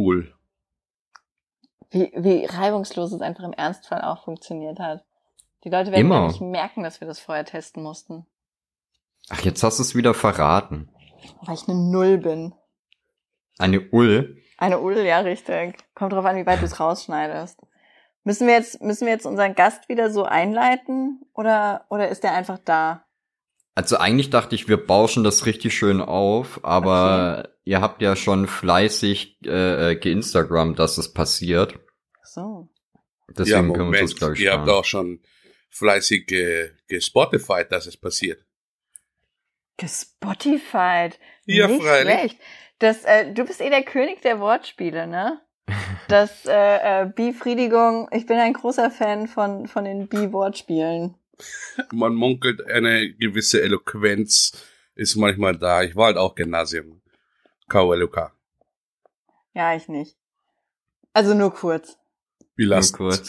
cool. Wie, wie reibungslos es einfach im Ernstfall auch funktioniert hat. Die Leute werden Immer. nicht merken, dass wir das vorher testen mussten. Ach, jetzt hast du es wieder verraten. Weil ich eine Null bin. Eine Ull. Eine Ull, ja, richtig. Kommt drauf an, wie weit du es rausschneidest. Müssen wir jetzt, müssen wir jetzt unseren Gast wieder so einleiten? Oder, oder ist der einfach da? Also eigentlich dachte ich, wir bauschen das richtig schön auf, aber ihr habt ja schon fleißig äh, geinstagrammt, dass es passiert. Ach So. Deswegen ja, können wir uns das, glaube ich, ihr habt sparen. auch schon fleißig ge gespotified, dass es passiert. Gespotified. Ja, Nicht freilich. schlecht. Das, äh, du bist eh der König der Wortspiele, ne? Das äh, äh, Befriedigung, ich bin ein großer Fan von, von den Bi-Wortspielen. Man munkelt, eine gewisse Eloquenz ist manchmal da. Ich war halt auch Gymnasium. KLOK. Ja, ich nicht. Also nur kurz. Wie Nur kurz.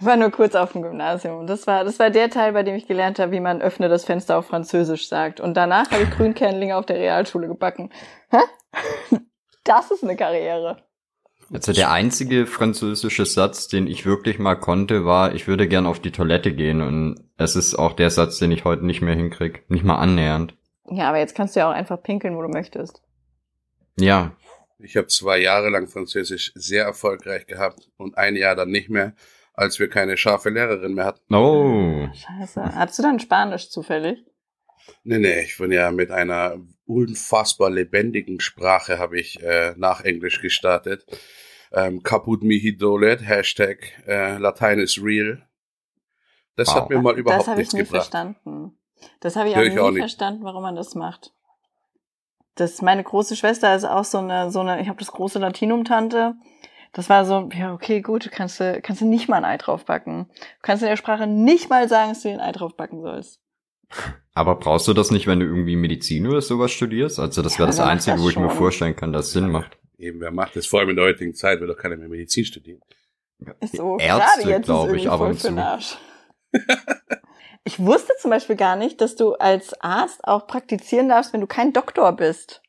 Ich war nur kurz auf dem Gymnasium. Das war, das war der Teil, bei dem ich gelernt habe, wie man öffne das Fenster auf Französisch sagt. Und danach habe ich Grünkernlinge auf der Realschule gebacken. Hä? Das ist eine Karriere. Also der einzige französische Satz, den ich wirklich mal konnte, war, ich würde gern auf die Toilette gehen und es ist auch der Satz, den ich heute nicht mehr hinkrieg. Nicht mal annähernd. Ja, aber jetzt kannst du ja auch einfach pinkeln, wo du möchtest. Ja, Ich habe zwei Jahre lang Französisch sehr erfolgreich gehabt und ein Jahr dann nicht mehr, als wir keine scharfe Lehrerin mehr hatten. oh. Scheiße. Hattest du dann Spanisch zufällig? Nee, nee, ich bin ja mit einer unfassbar lebendigen Sprache habe ich äh, nach Englisch gestartet. Ähm, Caput mihi dolet, Hashtag äh, Latein is real. Das Wow. hat mir mal das überhaupt habe ich nichts nie gebracht. verstanden. Das habe ich Ja, auch ich nie auch nicht. verstanden, warum man das macht. Das, meine große Schwester ist auch so eine, so eine, ich habe das große Latinum-Tante. Das war so, ja, okay, gut, du kannst, du- kannst du nicht mal ein Ei draufbacken. Du kannst in der Sprache nicht mal sagen, dass du ein Ei draufbacken sollst. Aber brauchst du das nicht, wenn du irgendwie Medizin oder sowas studierst? Also das Ja, wäre das Einzige, das wo ich mir schon? vorstellen kann, dass es Sinn macht. Eben, wer macht das? Vor allem in der heutigen Zeit will doch keiner mehr Medizin studieren. Ist so, Ärzte, gerade jetzt glaub ist ich, ab voll und für den zu. Ich wusste zum Beispiel gar nicht, dass du als Arzt auch praktizieren darfst, wenn du kein Doktor bist.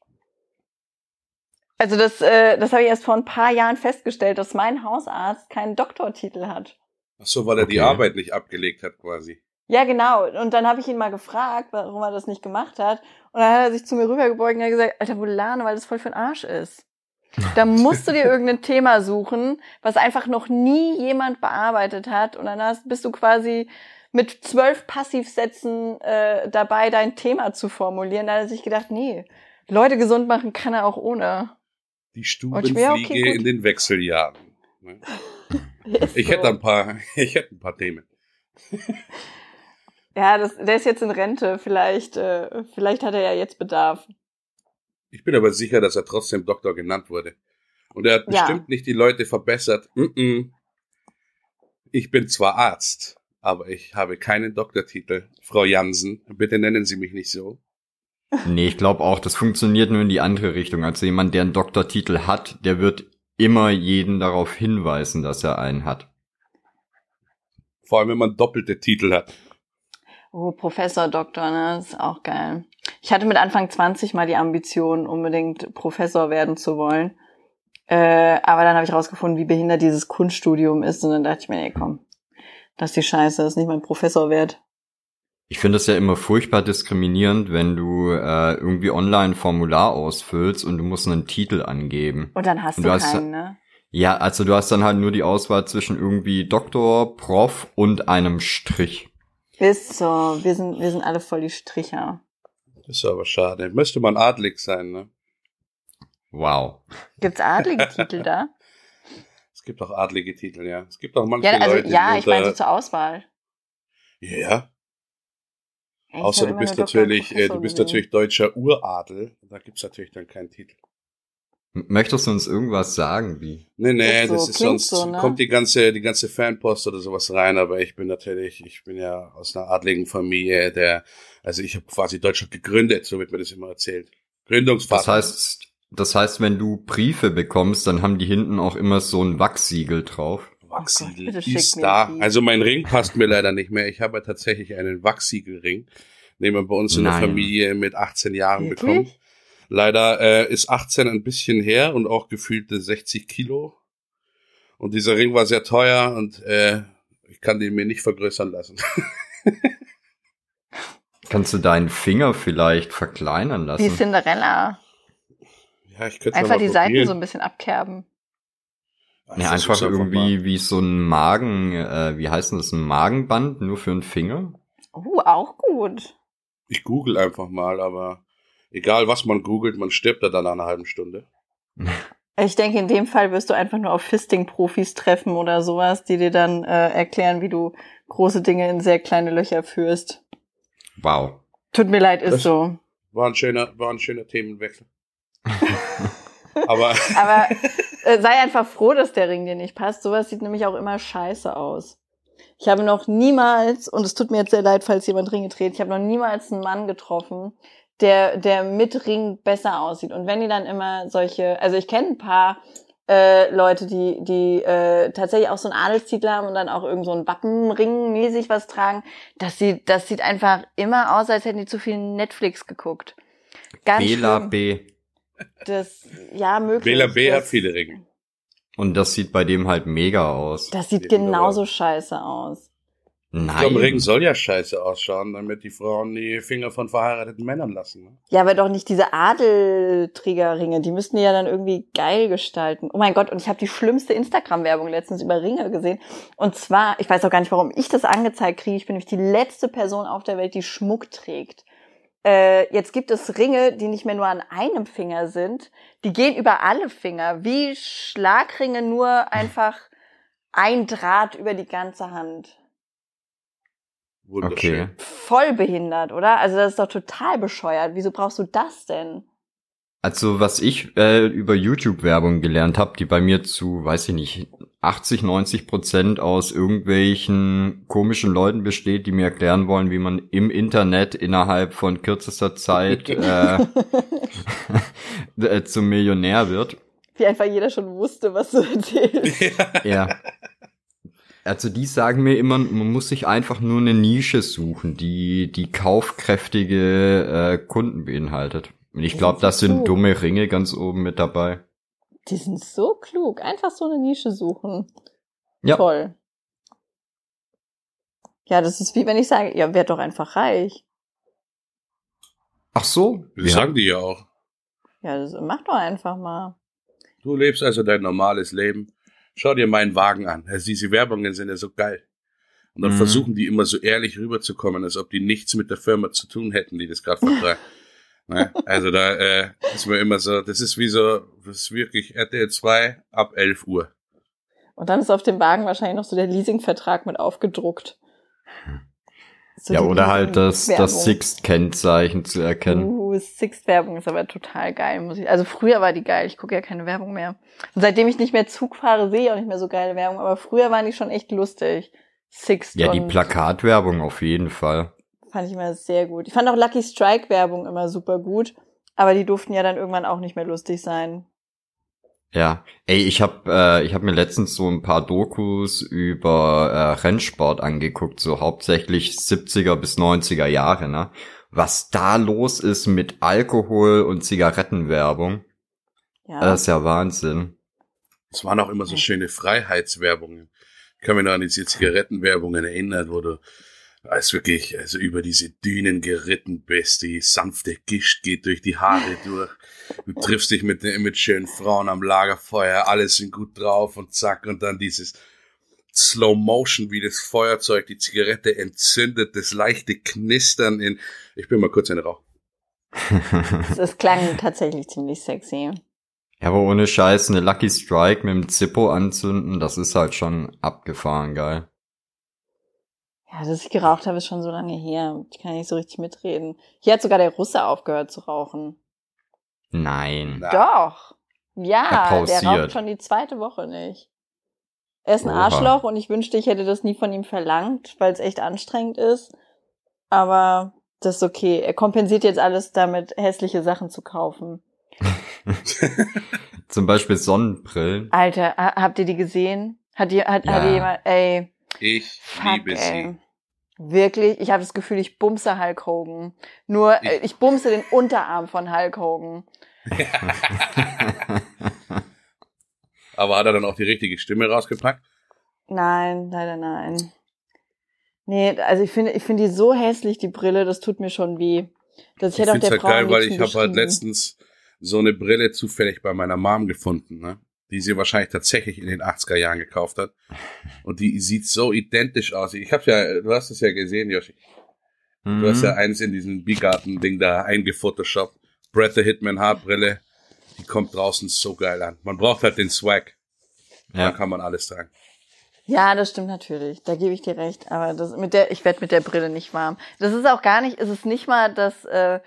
Also das, äh, das habe ich erst vor ein paar Jahren festgestellt, dass mein Hausarzt keinen Doktortitel hat. Ach so, weil er die Okay. Arbeit nicht abgelegt hat quasi. Ja, genau. Und dann habe ich ihn mal gefragt, warum er das nicht gemacht hat. Und dann hat er sich zu mir rübergebeugt und hat gesagt, Alter, Volane, weil das voll für ein Arsch ist. Da musst du dir irgendein Thema suchen, was einfach noch nie jemand bearbeitet hat. Und dann hast, bist du quasi mit zwölf Passivsätzen äh, dabei, dein Thema zu formulieren. Da hat er sich gedacht, nee, Leute gesund machen kann er auch ohne. Die okay, Stubenfliege gut. in den Wechseljahren. Ne? Ich so. hätte ein paar, ich hätte ein paar Themen. Ja, das, der ist jetzt in Rente. Vielleicht, äh, vielleicht hat er ja jetzt Bedarf. Ich bin aber sicher, dass er trotzdem Doktor genannt wurde. Und er hat Ja. bestimmt nicht die Leute verbessert. Mm -mm. Ich bin zwar Arzt, aber ich habe keinen Doktortitel. Frau Jansen, bitte nennen Sie mich nicht so. Nee, ich glaube auch, das funktioniert nur in die andere Richtung. Also jemand, der einen Doktortitel hat, der wird immer jeden darauf hinweisen, dass er einen hat. Vor allem, wenn man doppelte Titel hat. Oh, Professor, Doktor, ne? Das ist auch geil. Ich hatte mit Anfang 20 mal die Ambition, unbedingt Professor werden zu wollen. Äh, aber dann habe ich rausgefunden, wie behindert dieses Kunststudium ist. Und dann dachte ich mir, nee, komm, das ist die Scheiße, das ist nicht mein Professor wert. Ich finde es ja immer furchtbar diskriminierend, wenn du äh, irgendwie online ein Formular ausfüllst und du musst einen Titel angeben. Und dann hast Und du, du hast- keinen, ne? Ja, also du hast dann halt nur die Auswahl zwischen irgendwie Doktor, Prof und einem Strich. Ist so, wir sind, wir sind alle voll die Stricher. Das ist aber schade. Müsste man adlig sein, ne? Wow. Gibt's adlige Titel da? Es gibt auch adlige Titel, ja. Es gibt auch manche Ja, also Leute, ja, die ich meine so zur Auswahl. ja, ich außer du bist natürlich, äh, du bist gesehen. natürlich deutscher Uradel. Da gibt's natürlich dann keinen Titel. Möchtest du uns irgendwas sagen, wie? Nee, nee, so, das ist sonst so, ne? kommt die ganze, die ganze Fanpost oder sowas rein, aber ich bin natürlich, ich bin ja aus einer adligen Familie, der, also ich habe quasi Deutschland gegründet, so wird mir das immer erzählt. Gründungsvater. Das heißt, das heißt, wenn du Briefe bekommst, dann haben die hinten auch immer so ein Wachsiegel drauf. Wachsiegel Oh Gott, ist da. die. Also mein Ring passt mir leider nicht mehr. Ich habe tatsächlich einen Wachsiegelring, den man bei uns in der Nein. Familie mit 18 Jahren Wirklich? bekommt. Leider äh, ist 18 ein bisschen her und auch gefühlte 60 Kilo. Und dieser Ring war sehr teuer und äh, ich kann den mir nicht vergrößern lassen. Kannst du deinen Finger vielleicht verkleinern Wie lassen? Cinderella. Ja, ich könnte Einfach mal die Seiten probieren. so ein bisschen abkerben. Ja, versuch's einfach irgendwie mal. wie so ein Magen, äh, wie heißt denn das, ein Magenband nur für einen Finger? Oh, auch gut. Ich google einfach mal, aber egal was man googelt, man stirbt da dann nach einer halben Stunde. Ich denke, in dem Fall wirst du einfach nur auf Fisting-Profis treffen oder sowas, die dir dann äh, erklären, wie du große Dinge in sehr kleine Löcher führst. Wow. Tut mir leid, ist Das- so. War ein schöner, war ein schöner Themenwechsel. aber Aber äh, sei einfach froh, dass der Ring dir nicht passt. Sowas sieht nämlich auch immer scheiße aus. Ich habe noch niemals, und es tut mir jetzt sehr leid, falls jemand Ringe dreht, ich habe noch niemals einen Mann getroffen, der, der mit Ring besser aussieht. Und wenn die dann immer solche, also ich kenne ein paar äh, Leute, die, die äh, tatsächlich auch so einen Adelstitel haben und dann auch irgend so einen Wappenring mäßig was tragen, das sieht, das sieht einfach immer aus, als hätten die zu viel Netflix geguckt. Ganz Bela schlimm. B. Das, ja, möglich. Bela B das, hat viele Ringe. Und das sieht bei dem halt mega aus. Das sieht Eben, genauso aber- scheiße aus. Ich glaube, Nein. Ring soll ja scheiße ausschauen, damit die Frauen die Finger von verheirateten Männern lassen. Ne? Ja, aber doch nicht diese Adelträgerringe. Die müssten die ja dann irgendwie geil gestalten. Oh mein Gott, und ich habe die schlimmste Instagram-Werbung letztens über Ringe gesehen. Und zwar, ich weiß auch gar nicht, warum ich das angezeigt kriege. Ich bin nämlich die letzte Person auf der Welt, die Schmuck trägt. Äh, jetzt gibt es Ringe, die nicht mehr nur an einem Finger sind. Die gehen über alle Finger. Wie Schlagringe, nur einfach ein Draht über die ganze Hand. Okay. voll behindert, oder? Also das ist doch total bescheuert. Wieso brauchst du das denn? Also was ich äh, über YouTube-Werbung gelernt habe, die bei mir zu, weiß ich nicht, 80, 90 Prozent aus irgendwelchen komischen Leuten besteht, die mir erklären wollen, wie man im Internet innerhalb von kürzester Zeit äh, äh, zum Millionär wird. Wie einfach jeder schon wusste, was du erzählst. Ja. Also die sagen mir immer, man muss sich einfach nur eine Nische suchen, die die kaufkräftige äh, Kunden beinhaltet. Und ich glaube, das sind dumme Ringe ganz oben mit dabei. Die sind so klug. Einfach so eine Nische suchen. Ja. Toll. Ja, das ist wie wenn ich sage, ja, werd doch einfach reich. Ach so. Das sagen die ja auch. Ja, das mach doch einfach mal. Du lebst also dein normales Leben. Schau dir meinen Wagen an. Also diese Werbungen sind ja so geil. Und dann Mhm. versuchen die immer so ehrlich rüberzukommen, als ob die nichts mit der Firma zu tun hätten, die das gerade vertragen. ne? Also da äh, ist mir immer so, das ist wie so, das ist wirklich RTL 2 ab 11 Uhr. Und dann ist auf dem Wagen wahrscheinlich noch so der Leasingvertrag mit aufgedruckt. So Ja, oder halt das, das. Sixt-Kennzeichen zu erkennen. Uh, Sixt-Werbung ist aber total geil, muss ich. Also früher war die geil, ich gucke ja keine Werbung mehr. Und seitdem ich nicht mehr Zug fahre, sehe ich auch nicht mehr so geile Werbung, aber früher waren die schon echt lustig. Sixt Ja, die Plakatwerbung auf jeden Fall. Fand ich immer sehr gut. Ich fand auch Lucky Strike Werbung immer super gut, aber die durften ja dann irgendwann auch nicht mehr lustig sein. Ja, ey, ich hab, äh, ich hab mir letztens so ein paar Dokus über äh, Rennsport angeguckt, so hauptsächlich 70er bis 90er Jahre, ne? Was da los ist mit Alkohol und Zigarettenwerbung, Ja. das ist ja Wahnsinn. Es waren auch immer so schöne Freiheitswerbungen. Ich kann mich noch an diese Zigarettenwerbungen erinnern, wo du als wirklich also über diese Dünen geritten bist, die sanfte Gischt geht durch die Haare durch. Du triffst dich mit, mit schönen Frauen am Lagerfeuer, alle sind gut drauf und zack, und dann dieses Slow Motion, wie das Feuerzeug die Zigarette entzündet, das leichte Knistern in, ich bin mal kurz in Rauch. Das, das klang tatsächlich ziemlich sexy. Ja, aber ohne Scheiß, eine Lucky Strike mit dem Zippo anzünden, das ist halt schon abgefahren geil. Ja, dass ich geraucht habe, ist schon so lange her. Ich kann nicht so richtig mitreden. Hier hat sogar der Russe aufgehört zu rauchen. Nein. Doch. Ja, der raucht schon die zweite Woche nicht. Er ist ein Oha. Arschloch und ich wünschte, ich hätte das nie von ihm verlangt, weil es echt anstrengend ist. Aber das ist okay. Er kompensiert jetzt alles damit, hässliche Sachen zu kaufen. Zum Beispiel Sonnenbrillen. Alter, ha- habt ihr die gesehen? Hat die, hat, hat Ja. die jemand, ey, Ich fuck, liebe ey. sie. Wirklich, ich habe das Gefühl, ich bumse Hulk Hogan. Nur, äh, ich bumse den Unterarm von Hulk Hogan. Aber hat er dann auch die richtige Stimme rausgepackt? Nein, leider nein. Nee, also ich finde, ich finde die so hässlich, die Brille, das tut mir schon weh. Das, ich, Ich hätte auch finde es der halt Frau geil, weil ich habe halt letztens so eine Brille zufällig bei meiner Mom gefunden, ne? Die sie wahrscheinlich tatsächlich in den 80er Jahren gekauft hat. Und die sieht so identisch aus. Ich habe ja, du hast es ja gesehen, Joshi. Du hast Mhm. ja eins in diesem Biergarten-Ding da eingefotoshoppt. Brett the Hitman Haarbrille. Die kommt draußen so geil an. Man braucht halt den Swag. Ja. Dann kann man alles tragen. Ja, das stimmt natürlich. Da gebe ich dir recht. Aber das mit der, ich werde mit der Brille nicht warm. Das ist auch gar nicht, es ist nicht mal das, äh,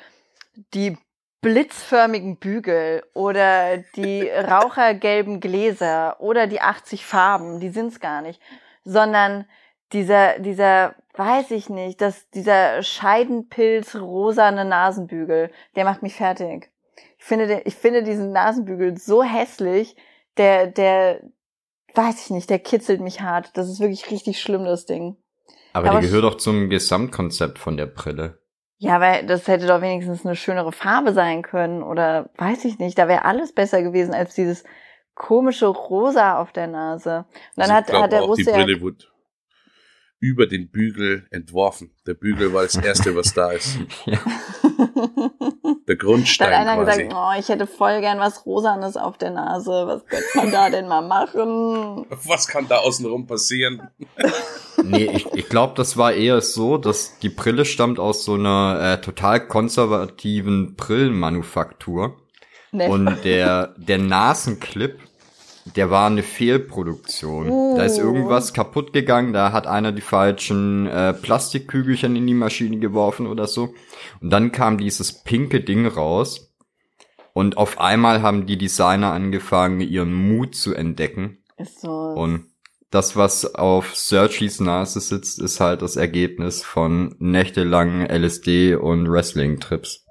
die blitzförmigen Bügel oder die rauchergelben Gläser oder die 80 Farben, die sind's gar nicht, sondern dieser, dieser, weiß ich nicht, dass dieser Scheidenpilz rosane Nasenbügel, der macht mich fertig. Ich finde, den, ich finde diesen Nasenbügel so hässlich, der, der, weiß ich nicht, der kitzelt mich hart. Das ist wirklich richtig schlimm, das Ding. Aber, Aber die gehört doch zum Gesamtkonzept von der Brille. Ja, weil das hätte doch wenigstens eine schönere Farbe sein können oder weiß ich nicht. Da wäre alles besser gewesen als dieses komische Rosa auf der Nase. Und dann Also hat, ich glaube hat der auch, die Russe ja, Brille wurde über den Bügel entworfen. Der Bügel war das Erste, was da ist. Ja. Der da Grundstein hat einer quasi. gesagt, oh, ich hätte voll gern was Rosanes auf der Nase. Was könnte man da denn mal machen? Was kann da außenrum passieren? Nee, ich, ich glaube, das war eher so, dass die Brille stammt aus so einer äh, total konservativen Brillenmanufaktur. Nee. Und der, der Nasenclip, der war eine Fehlproduktion. Da ist Uh. irgendwas kaputt gegangen, da hat einer die falschen äh, Plastikkügelchen in die Maschine geworfen oder so. Und dann kam dieses pinke Ding raus. Und auf einmal haben die Designer angefangen, ihren Mut zu entdecken. Ist so. Und das, was auf Sergis Nase sitzt, ist halt das Ergebnis von nächtelangen LSD- und Wrestling-Trips.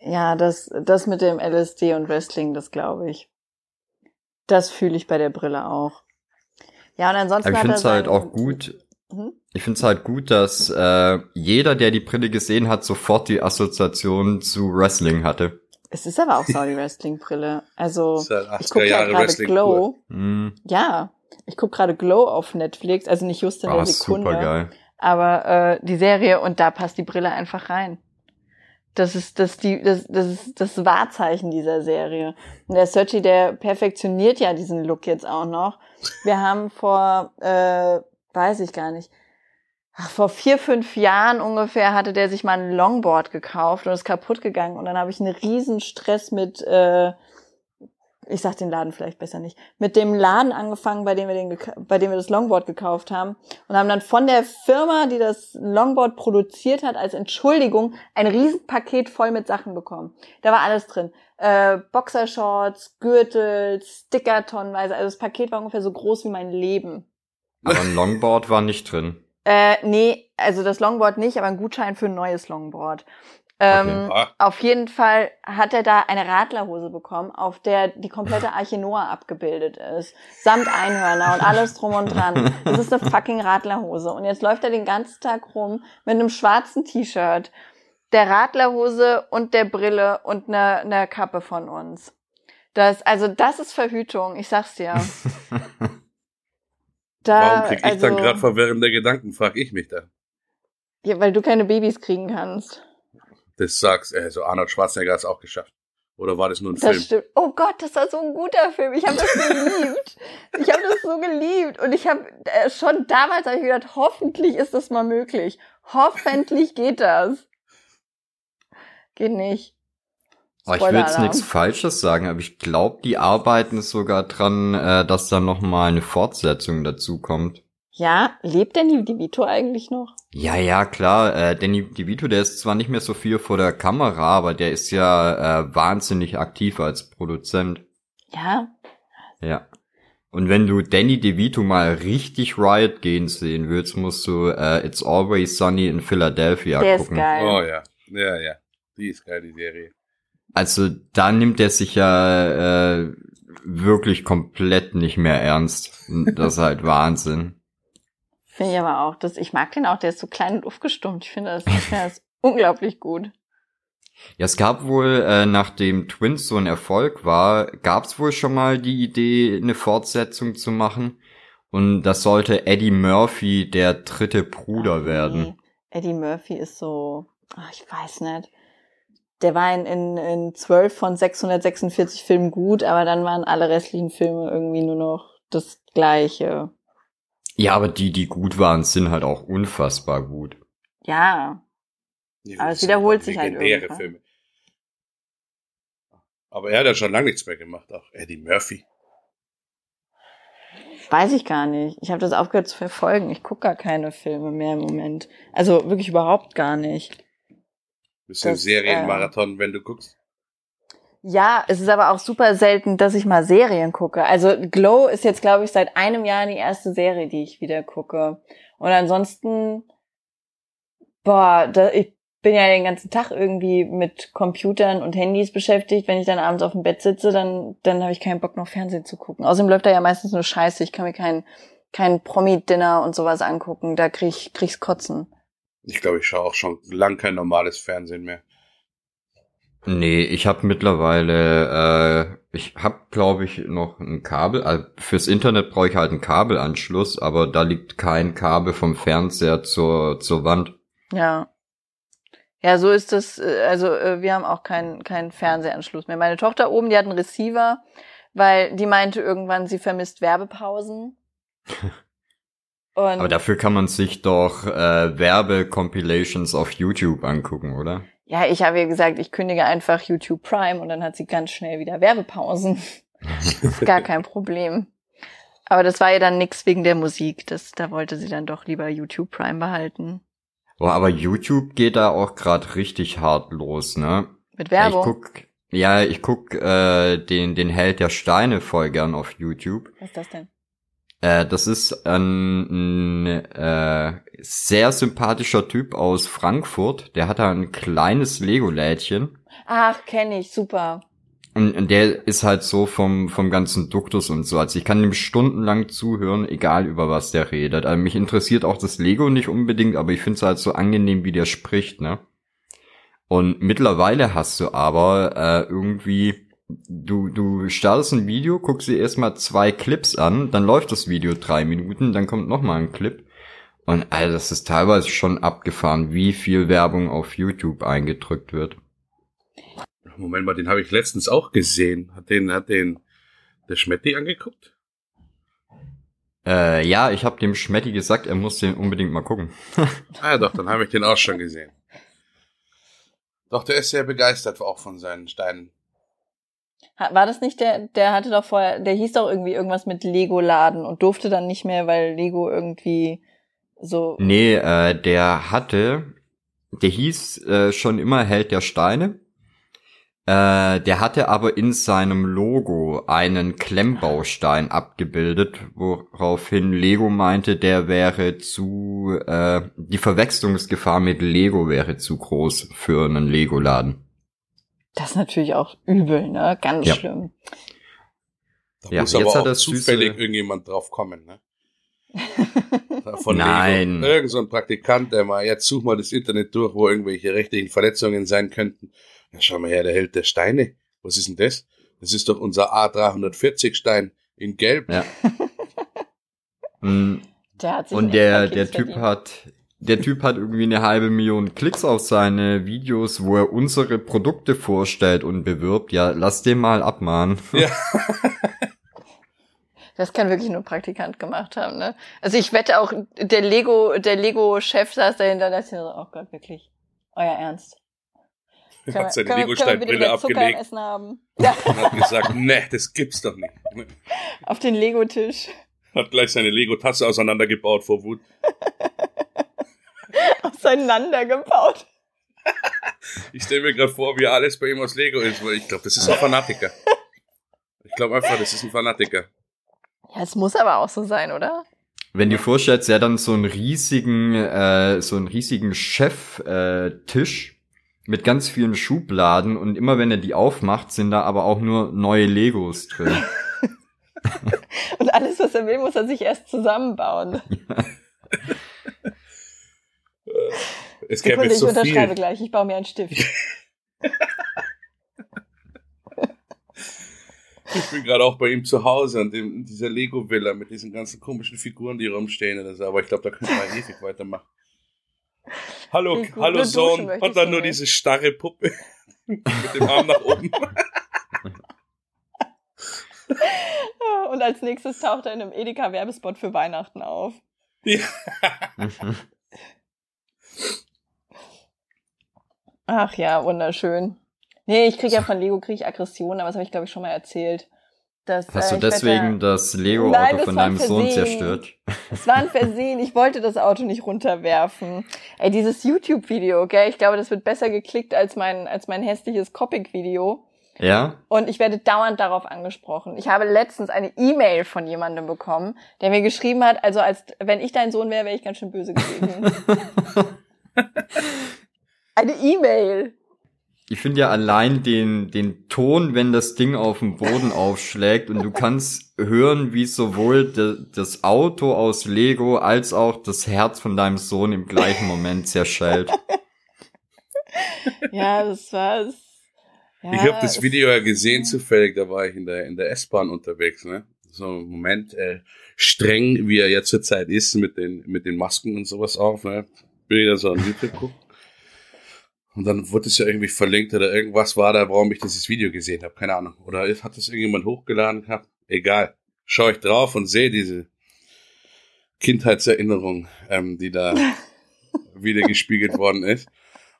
Ja, das, das mit dem LSD und Wrestling, das glaube ich. Das fühle ich bei der Brille auch. Ja, und ansonsten Aber ich hat finde es halt auch gut, Mhm. ich finde es halt gut, dass äh, jeder, der die Brille gesehen hat, sofort die Assoziation zu Wrestling hatte. Es ist aber auch so die Wrestling-Brille. Also, Das ist halt ich 80er gucke ja gerade Wrestling Glow. Hm, Ja, ich gucke gerade Glow auf Netflix, also nicht just in war der Sekunde, super geil. aber äh, die Serie und da passt die Brille einfach rein. Das ist das die das das ist das Wahrzeichen dieser Serie. Und der Searchy, der perfektioniert ja diesen Look jetzt auch noch. Wir haben vor äh, weiß ich gar nicht. Ach, vor vier, fünf Jahren ungefähr hatte der sich mal ein Longboard gekauft und ist kaputt gegangen. Und dann habe ich einen riesen Stress mit, äh, ich sag den Laden vielleicht besser nicht, mit dem Laden angefangen, bei dem wir den, bei dem wir das Longboard gekauft haben und haben dann von der Firma, die das Longboard produziert hat, als Entschuldigung ein Riesenpaket voll mit Sachen bekommen. Da war alles drin. Äh, Boxershorts, Gürtel, Sticker tonnenweise. Also das Paket war ungefähr so groß wie mein Leben. Aber ein Longboard war nicht drin. Äh, nee, also das Longboard nicht, aber ein Gutschein für ein neues Longboard. Ähm, Okay. Auf jeden Fall hat er da eine Radlerhose bekommen, auf der die komplette Arche Noah abgebildet ist. Samt Einhörner und alles drum und dran. Das ist eine fucking Radlerhose. Und jetzt läuft er den ganzen Tag rum mit einem schwarzen T-Shirt, der Radlerhose und der Brille und einer einer Kappe von uns. Das, also das ist Verhütung, ich sag's dir. Da, Warum krieg ich also, dann gerade verwirrende Gedanken, frag ich mich da. Ja, weil du keine Babys kriegen kannst. Das sagst, äh, so Arnold Schwarzenegger hat es auch geschafft. Oder war das nur ein Das Film? stimmt. Oh Gott, das war so ein guter Film. Ich habe das geliebt. Ich habe das so geliebt. Und ich habe äh, schon damals hab ich gedacht, hoffentlich ist das mal möglich. Hoffentlich geht das. Geht nicht. Aber ich will jetzt nichts Falsches sagen, aber ich glaube, die arbeiten sogar dran, äh, dass da noch mal eine Fortsetzung dazu kommt. Ja, lebt Danny DeVito eigentlich noch? Ja, ja, klar. Äh, Danny DeVito, der ist zwar nicht mehr so viel vor der Kamera, aber der ist ja äh, wahnsinnig aktiv als Produzent. Ja. Ja. Und wenn du Danny DeVito mal richtig Riot gehen sehen willst, musst du äh, It's Always Sunny in Philadelphia der gucken. ist geil. Oh ja. Ja, ja. Die ist geil, die Serie. Also da nimmt er sich ja äh, wirklich komplett nicht mehr ernst. Das ist halt Wahnsinn. Finde ich aber auch. Das, ich mag den auch, der ist so klein und aufgestummt. Ich finde das, ich finde das unglaublich gut. Ja, es gab wohl, äh, nachdem Twins so ein Erfolg war, gab es wohl schon mal die Idee, eine Fortsetzung zu machen. Und das sollte Eddie Murphy der dritte Bruder Ach, werden. Eddie Murphy ist so, ach, ich weiß nicht. Der war in, in, in 12 von 646 Filmen gut, aber dann waren alle restlichen Filme irgendwie nur noch das Gleiche. Ja, aber die, die gut waren, sind halt auch unfassbar gut. Ja, Nee, Aber das es wiederholt sich halt irgendwann. Filme. Aber er hat ja schon lange nichts mehr gemacht, auch Eddie Murphy. weiß ich gar nicht. Ich habe das aufgehört zu verfolgen. Ich gucke gar keine Filme mehr im Moment. Also wirklich überhaupt gar nicht. Bisschen Das, Serienmarathon, wenn du guckst. Ja, es ist aber auch super selten, dass ich mal Serien gucke. Also Glow ist jetzt, glaube ich, seit einem Jahr die erste Serie, die ich wieder gucke. Und ansonsten, boah, da, ich bin ja den ganzen Tag irgendwie mit Computern und Handys beschäftigt. Wenn ich dann abends auf dem Bett sitze, dann, dann habe ich keinen Bock, noch Fernsehen zu gucken. Außerdem läuft da ja meistens nur Scheiße. Ich kann mir kein, kein Promi-Dinner und sowas angucken. Da krieg ich, krieg's Kotzen. Ich glaube, ich schaue auch schon lang kein normales Fernsehen mehr. Nee, ich habe mittlerweile, äh, ich habe glaube ich noch ein Kabel. Also fürs Internet brauche ich halt einen Kabelanschluss, aber da liegt kein Kabel vom Fernseher zur, zur Wand. Ja. Ja, so ist es. äh, Also äh, wir haben auch keinen keinen Fernsehanschluss mehr. Meine Tochter oben, die hat einen Receiver, weil die meinte irgendwann, sie vermisst Werbepausen. Und Aber dafür kann man sich doch äh, Werbe-Compilations auf YouTube angucken, oder? Ja, ich habe ihr gesagt, ich kündige einfach YouTube Prime und dann hat sie ganz schnell wieder Werbepausen. ist gar kein Problem. Aber das war ja dann nix wegen der Musik. Das, da wollte sie dann doch lieber YouTube Prime behalten. Oh, aber YouTube geht da auch gerade richtig hart los, ne? Mit Werbung. Ich guck, ja, ich guck äh, den den Held der Steine voll gern auf YouTube. Was ist das denn? Äh, das ist ein, ein äh, sehr sympathischer Typ aus Frankfurt. Der hat da ein kleines Lego-Lädchen. Ach, kenne ich, super. Und, und der ist halt so vom, vom ganzen Duktus und so. Also ich kann ihm stundenlang zuhören, egal über was der redet. Also mich interessiert auch das Lego nicht unbedingt, aber ich finde es halt so angenehm, wie der spricht, ne? Und mittlerweile hast du aber äh, irgendwie, du, du startest ein Video, guckst dir erstmal zwei Clips an, dann läuft das Video drei Minuten, dann kommt nochmal ein Clip. Und also das ist teilweise schon abgefahren, wie viel Werbung auf YouTube eingedrückt wird. Moment mal, den habe ich letztens auch gesehen. Hat den, hat den der Schmetti angeguckt? Äh, ja, ich habe dem Schmetti gesagt, er muss den unbedingt mal gucken. Ah doch, dann habe ich den auch schon gesehen. Doch, der ist sehr begeistert auch von seinen Steinen. War das nicht der, der hatte doch vorher, der hieß doch irgendwie irgendwas mit Lego-Laden und durfte dann nicht mehr, weil Lego irgendwie so. Nee, äh, der hatte, der hieß äh, schon immer Held der Steine. Äh, der hatte aber in seinem Logo einen Klemmbaustein abgebildet, woraufhin Lego meinte, der wäre zu, äh, die Verwechslungsgefahr mit Lego wäre zu groß für einen Lego-Laden. Das ist natürlich auch übel, ne? Ganz Ja. schlimm. Da Ja, muss jetzt aber hat auch das zufällig süße- irgendjemand drauf kommen, ne? Von Nein. Irgend so ein Praktikant, der mal, jetzt such mal das Internet durch, wo irgendwelche rechtlichen Verletzungen sein könnten. Ja, schau mal her, der Held der Steine. Was ist denn das? Das ist doch unser A340 Stein in Gelb. Ja. Mm, Der hat sich Und der, der Typ verdient. hat, der Typ hat irgendwie eine halbe Million Klicks auf seine Videos, wo er unsere Produkte vorstellt und bewirbt. Ja, lass den mal abmahnen. Ja. Das kann wirklich nur ein Praktikant gemacht haben, ne? Also ich wette auch, der Lego, der Lego-Chef saß dahinter und dachte sich so, oh Gott, wirklich. Euer Ernst. Er hat seine Legosteinbrille abgelegt Essen haben? Ja, und hat gesagt, ne, das gibt's doch nicht. auf den Lego-Tisch. Hat gleich seine Lego-Tasse auseinandergebaut vor Wut. Auseinandergebaut. Ich stelle mir gerade vor, wie alles bei ihm aus Lego ist, weil ich glaube, das ist ein Fanatiker. Ich glaube einfach, das ist ein Fanatiker. Ja, es muss aber auch so sein, oder? Wenn du dir vorstellst, er hat dann so einen riesigen, äh, so einen riesigen Chef-Tisch äh, mit ganz vielen Schubladen und immer wenn er die aufmacht, sind da aber auch nur neue Legos drin. Und alles, was er will, muss er sich erst zusammenbauen. es gäbe Sekunde, jetzt ich so unterschreibe viel. gleich. Ich baue mir einen Stift. Ich bin gerade auch bei ihm zu Hause an dem, in dieser Lego-Villa mit diesen ganzen komischen Figuren, die rumstehen. Oder so. Aber ich glaube, da könnte man ewig weitermachen. Hallo, gut, hallo Sohn. Und dann nur nicht. diese starre Puppe mit dem Arm nach oben. Und als nächstes taucht er in einem Edeka-Werbespot für Weihnachten auf. ja. Ach ja, wunderschön. Nee, ich kriege ja von Lego krieg ich Aggressionen, aber das habe ich glaube ich schon mal erzählt. Dass, Hast äh, du deswegen ja- das Lego-Auto von deinem Sohn zerstört? Es war ein Versehen. Ich wollte das Auto nicht runterwerfen. Ey, dieses YouTube-Video, gell? Ich glaube, das wird besser geklickt als mein, als mein hässliches Copic-Video. Ja? Und ich werde dauernd darauf angesprochen. Ich habe letztens eine E-Mail von jemandem bekommen, der mir geschrieben hat, also als wenn ich dein Sohn wäre, wäre ich ganz schön böse gewesen. eine E-Mail. Ich finde ja allein den, den Ton, wenn das Ding auf dem Boden aufschlägt und du kannst hören, wie sowohl de, das Auto aus Lego als auch das Herz von deinem Sohn im gleichen Moment zerschellt. Ja, das war es. Ja, Ich habe das Video ja gesehen zufällig, da war ich in der, in der S-Bahn unterwegs, ne? So im Moment äh, streng, wie er jetzt zur Zeit ist, mit den, mit den Masken und sowas auf, ne? Bin ich da so an YouTube gucken. Und dann wurde es ja irgendwie verlinkt oder irgendwas war da, warum ich dieses Video gesehen habe, keine Ahnung. Oder hat das irgendjemand hochgeladen gehabt? Egal. Schau ich drauf und sehe diese Kindheitserinnerung, ähm, die da wieder gespiegelt worden ist.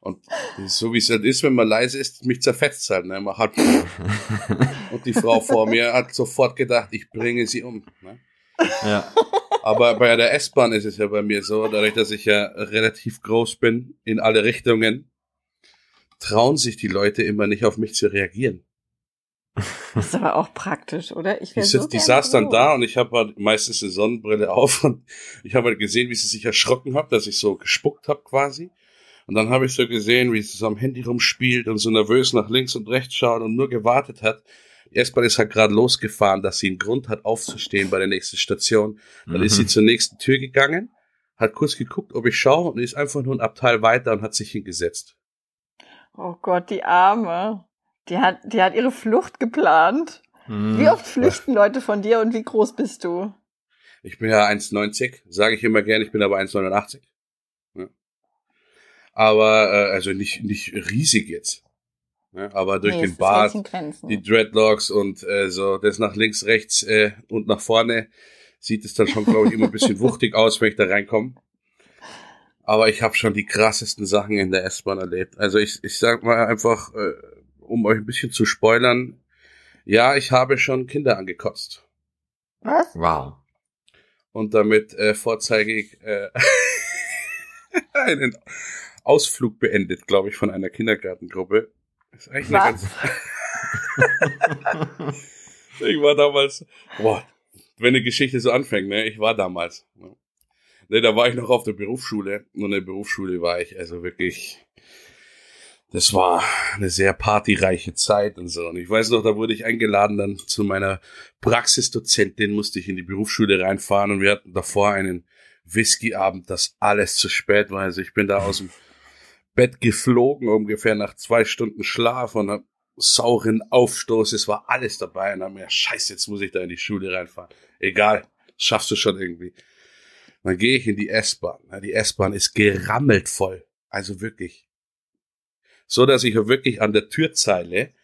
Und so wie es halt ist, wenn man leise ist, mich zerfetzt halt. Ne? Man hat und die Frau vor mir hat sofort gedacht, ich bringe sie um. Ne? Ja. Aber bei der S-Bahn ist es ja bei mir so, dadurch, dass ich ja relativ groß bin in alle Richtungen, trauen sich die Leute immer nicht auf mich zu reagieren. Das ist aber auch praktisch, oder? Ich Die, so die saß dann da und ich habe halt meistens eine Sonnenbrille auf und ich habe halt gesehen, wie sie sich erschrocken hat, dass ich so gespuckt habe quasi. Und dann habe ich so gesehen, wie sie so am Handy rumspielt und so nervös nach links und rechts schaut und nur gewartet hat. Die S-Bahn ist halt gerade losgefahren, dass sie einen Grund hat aufzustehen bei der nächsten Station. Dann ist sie Mhm. zur nächsten Tür gegangen, hat kurz geguckt, ob ich schaue und ist einfach nur ein Abteil weiter und hat sich hingesetzt. Oh Gott, die Arme. Die hat, die hat ihre Flucht geplant. Mhm. Wie oft flüchten Leute von dir und wie groß bist du? Ich bin ja 1,90, sage ich immer gerne, ich bin aber 1,89. Aber, äh, also nicht, nicht riesig jetzt. Ja, aber durch Nee, den Bart, die Dreadlocks und äh, so das nach links, rechts äh, und nach vorne sieht es dann schon, glaube ich, immer ein bisschen wuchtig aus, wenn ich da reinkomme. Aber ich habe schon die krassesten Sachen in der S-Bahn erlebt. Also ich, ich sag mal einfach, äh, um euch ein bisschen zu spoilern, ja, ich habe schon Kinder angekotzt. Was? Wow. und damit äh, vorzeigig äh, einen Ausflug beendet, glaube ich, von einer Kindergartengruppe. Ist eigentlich eine Was? ganz, ich war damals, boah, wenn eine Geschichte so anfängt, ne, ich war damals. Ne, ne da war ich noch auf der Berufsschule und in der Berufsschule war ich also wirklich, das war eine sehr partyreiche Zeit und so. Und ich weiß noch, da wurde ich eingeladen dann zu meiner Praxisdozentin, musste ich in die Berufsschule reinfahren und wir hatten davor einen Whiskyabend, das alles zu spät war. Also ich bin da aus dem Bett geflogen, ungefähr nach zwei Stunden Schlaf und hab sauren Aufstoß, es war alles dabei und dann mir, scheiße, jetzt muss ich da in die Schule reinfahren. Egal, schaffst du schon irgendwie. Dann gehe ich in die S-Bahn. Die S-Bahn ist gerammelt voll. Also wirklich. So, dass ich wirklich an der Türzeile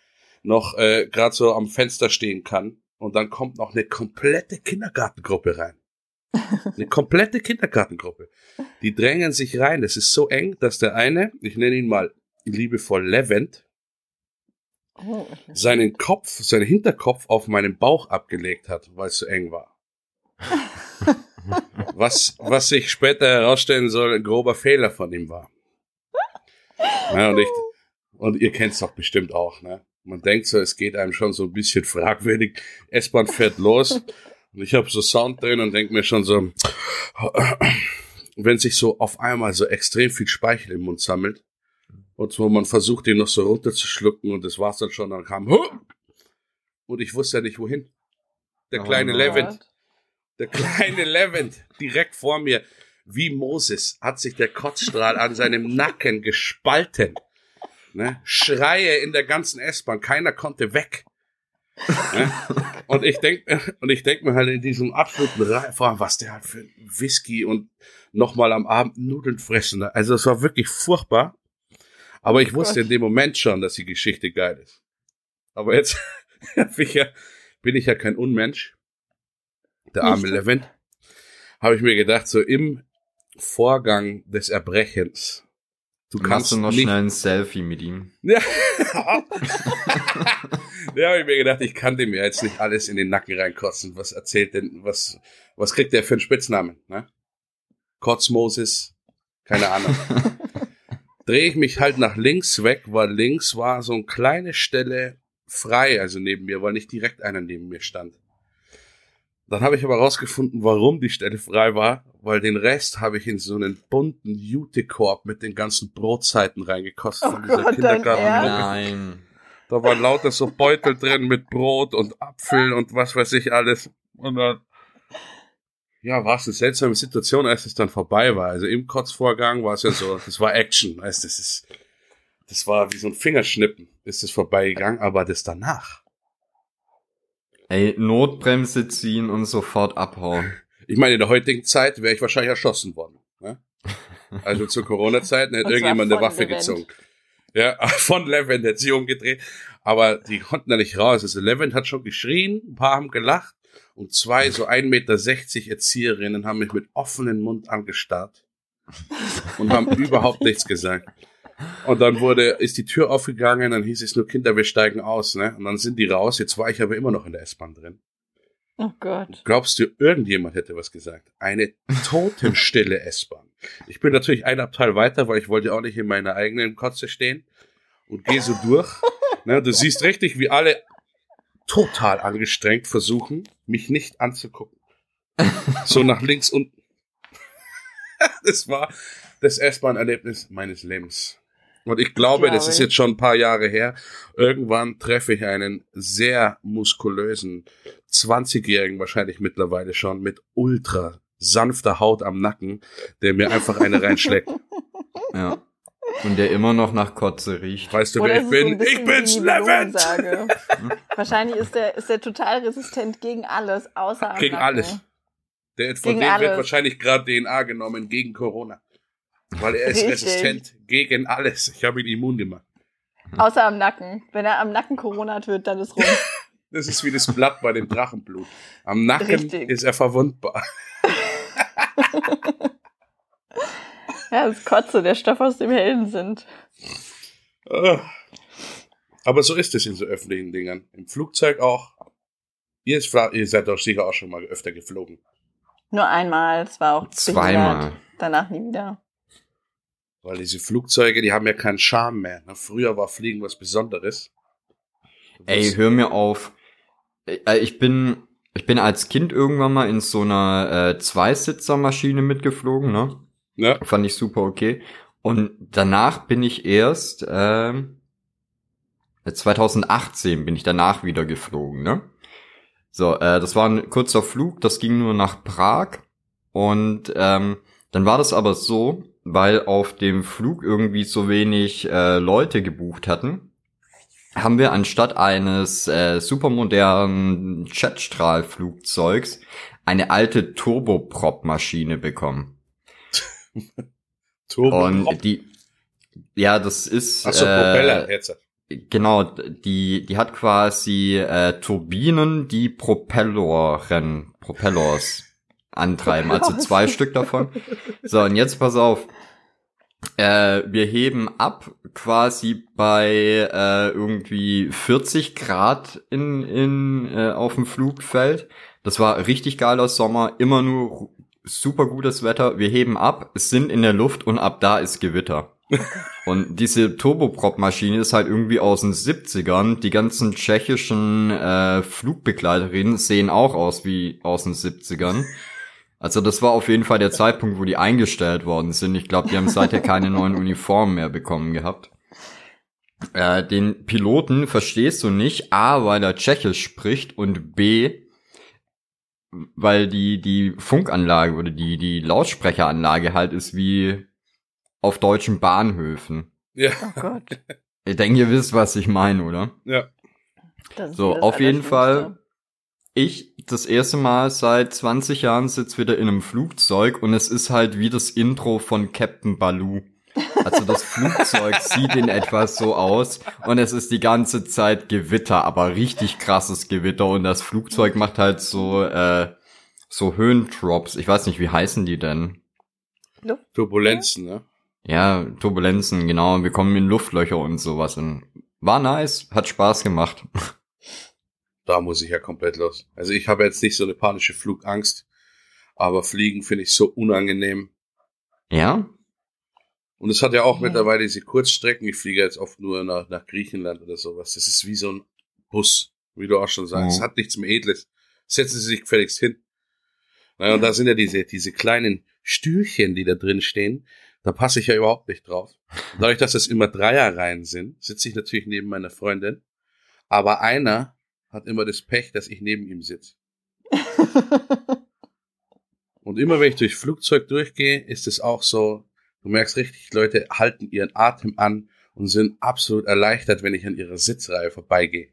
noch äh, gerade so am Fenster stehen kann und dann kommt noch eine komplette Kindergartengruppe rein. Eine komplette Kindergartengruppe. Die drängen sich rein. Das ist so eng, dass der eine, ich nenne ihn mal liebevoll Levent, Oh, seinen Kopf, seinen Hinterkopf auf meinen Bauch abgelegt hat, weil es so eng war. Was, was sich später herausstellen soll, ein grober Fehler von ihm war. Ja, und, ich, und ihr kennt es doch bestimmt auch, ne? Man denkt so, es geht einem schon so ein bisschen fragwürdig. S-Bahn fährt los und ich habe so Sound drin und denk mir schon so, wenn sich so auf einmal so extrem viel Speichel im Mund sammelt und wo man versucht, den noch so runterzuschlucken und das war's dann schon, dann kam und ich wusste ja nicht wohin. Der Oh kleine no. Levent, der kleine Levent, direkt vor mir, wie Moses hat sich der Kotzstrahl an seinem Nacken gespalten. Ne? Schreie in der ganzen S-Bahn, keiner konnte weg. ne? Und ich denk, und ich denk mir halt in diesem absoluten allem, was der halt für Whisky und nochmal am Abend Nudeln fressen. Ne? Also es war wirklich furchtbar. Aber ich wusste in dem Moment schon, dass die Geschichte geil ist. Aber jetzt bin ich ja, bin ich ja kein Unmensch. Der arme Nicht. Levin. Habe ich mir gedacht, so im Vorgang des Erbrechens. Du Machst kannst du noch nicht, schnell ein Selfie mit ihm? ja, da habe ich mir gedacht, ich kann dem ja jetzt nicht alles in den Nacken reinkotzen. Was erzählt denn, was, was kriegt der für einen Spitznamen, ne? Kotzmoses, keine Ahnung. Drehe ich mich halt nach links weg, weil links war so eine kleine Stelle frei, also neben mir, weil nicht direkt einer neben mir stand. Dann habe ich aber rausgefunden, warum die Stelle frei war, weil den Rest habe ich in so einen bunten Jutekorb mit den ganzen Brotzeiten reingekostet Oh von dieser Gott, Kindergarten. Nein. Da waren lauter so Beutel drin mit Brot und Apfel und was weiß ich alles. Und dann, ja, war es eine seltsame Situation, als es dann vorbei war. Also im Kotzvorgang war es ja so, das war Action. Weißt, das ist, das war wie so ein Fingerschnippen, ist es vorbeigegangen, aber das danach. Ey, Notbremse ziehen und sofort abhauen. Ich meine, in der heutigen Zeit wäre ich wahrscheinlich erschossen worden. Ne? Also zur Corona-Zeit hätte irgendjemand eine Waffe gezogen. Ja, von Levent hat sie umgedreht. Aber die konnten da nicht raus. Also Levent hat schon geschrien, ein paar haben gelacht und zwei so 1,60 Meter Erzieherinnen haben mich mit offenem Mund angestarrt und haben überhaupt nichts gesagt. Und dann wurde, ist die Tür aufgegangen, dann hieß es nur, Kinder, wir steigen aus, ne? Und dann sind die raus. Jetzt war ich aber immer noch in der S-Bahn drin. Oh Gott. Glaubst du, irgendjemand hätte was gesagt? Eine totenstille S-Bahn. Ich bin natürlich ein Abteil weiter, weil ich wollte auch nicht in meiner eigenen Kotze stehen und gehe so durch. Ne, du siehst richtig, wie alle total angestrengt versuchen, mich nicht anzugucken. So nach links unten. Das war das S-Bahn-Erlebnis meines Lebens. Und ich glaube, Glaube das ist ich. jetzt schon ein paar Jahre her. Irgendwann treffe ich einen sehr muskulösen 20-Jährigen wahrscheinlich mittlerweile schon mit ultra sanfter Haut am Nacken, der mir einfach eine reinschlägt. Ja. Und der immer noch nach Kotze riecht. Weißt du, Oder wer ich so bin? bisschen ich bin's, wie die Levent! Melonsage? Wahrscheinlich ist der, ist der total resistent gegen alles, außer Gegen alles. Der, von Gegen dem wird alles. wahrscheinlich gerade DNA genommen gegen Corona. Weil er ist Richtig. resistent gegen alles. Ich habe ihn immun gemacht. Außer am Nacken. Wenn er am Nacken Corona wird, dann ist rum. Das ist wie das Blatt bei dem Drachenblut. Am Nacken Richtig. ist er verwundbar. ja, das ist Kotze, der Stoff aus dem Helden sind. Ah. Aber so ist es in so öffentlichen Dingern. Im Flugzeug auch. Ihr, ist, ihr seid doch sicher auch schon mal öfter geflogen. Nur einmal, es war auch Zweimal. behindert. Danach nie wieder. Weil diese Flugzeuge, die haben ja keinen Charme mehr. ne? Früher war Fliegen was Besonderes. Ey, hör mir auf. Äh, Ich bin, ich bin als Kind irgendwann mal in so einer äh, Zweisitzermaschine mitgeflogen, ne? ne? Fand ich super okay. Und danach bin ich erst, ähm, 2018 bin ich danach wieder geflogen, ne? So, äh, das war ein kurzer Flug, das ging nur nach Prag. Und ähm, dann war das aber so, weil auf dem Flug irgendwie so wenig äh, Leute gebucht hatten, haben wir anstatt eines äh, supermodernen Jetstrahlflugzeugs eine alte Turboprop-Maschine bekommen. Turbo. Und die, ja, das ist, Achso, äh, Propeller, jetzt. genau, die, die hat quasi äh, Turbinen, die Propelleren, Propellers antreiben, also zwei Stück davon. So, und jetzt pass auf. Äh, wir heben ab quasi bei äh, irgendwie 40 Grad in, in, äh, auf dem Flugfeld. Das war richtig geiler Sommer, immer nur super gutes Wetter. Wir heben ab, es sind in der Luft und ab da ist Gewitter. Und diese Turboprop-Maschine ist halt irgendwie aus den 70ern. Die ganzen tschechischen äh, Flugbegleiterinnen sehen auch aus wie aus den 70ern. Also das war auf jeden Fall der Zeitpunkt, wo die eingestellt worden sind. Ich glaube, die haben seither keine neuen Uniformen mehr bekommen gehabt. Äh, den Piloten verstehst du nicht, A, weil er Tschechisch spricht und B, weil die, die Funkanlage oder die, die Lautsprecheranlage halt ist wie auf deutschen Bahnhöfen. Ja. Oh Gott. Ich denke, ihr wisst, was ich meine, oder? Ja. So, das auf jeden. Fall. Ich das erste Mal seit 20 Jahren sitz wieder in einem Flugzeug und es ist halt wie das Intro von Captain Baloo. Also das Flugzeug sieht in etwas so aus und es ist die ganze Zeit Gewitter, aber richtig krasses Gewitter und das Flugzeug macht halt so äh, so Höhendrops. Ich weiß nicht, wie heißen die denn? Turbulenzen, ne? Ja, Turbulenzen, genau. Wir kommen in Luftlöcher und sowas und war nice, hat Spaß gemacht. Da muss ich ja komplett los. Also ich habe jetzt nicht so eine panische Flugangst, aber Fliegen finde ich so unangenehm. Ja? Und es hat ja auch Ja. mittlerweile diese Kurzstrecken. Ich fliege jetzt oft nur nach, nach Griechenland oder sowas. Das ist wie so ein Bus, wie du auch schon sagst. Es hat nichts mehr Edles. Setzen Sie sich gefälligst hin. Naja, und da sind ja diese, diese kleinen Stühlchen, die da drin stehen. Da passe ich ja überhaupt nicht drauf. Dadurch, dass das immer Dreierreihen sind, sitze ich natürlich neben meiner Freundin. Aber einer hat immer das Pech, dass ich neben ihm sitze. Und immer wenn ich durch Flugzeug durchgehe, ist es auch so, du merkst richtig, Leute halten ihren Atem an und sind absolut erleichtert, wenn ich an ihrer Sitzreihe vorbeigehe.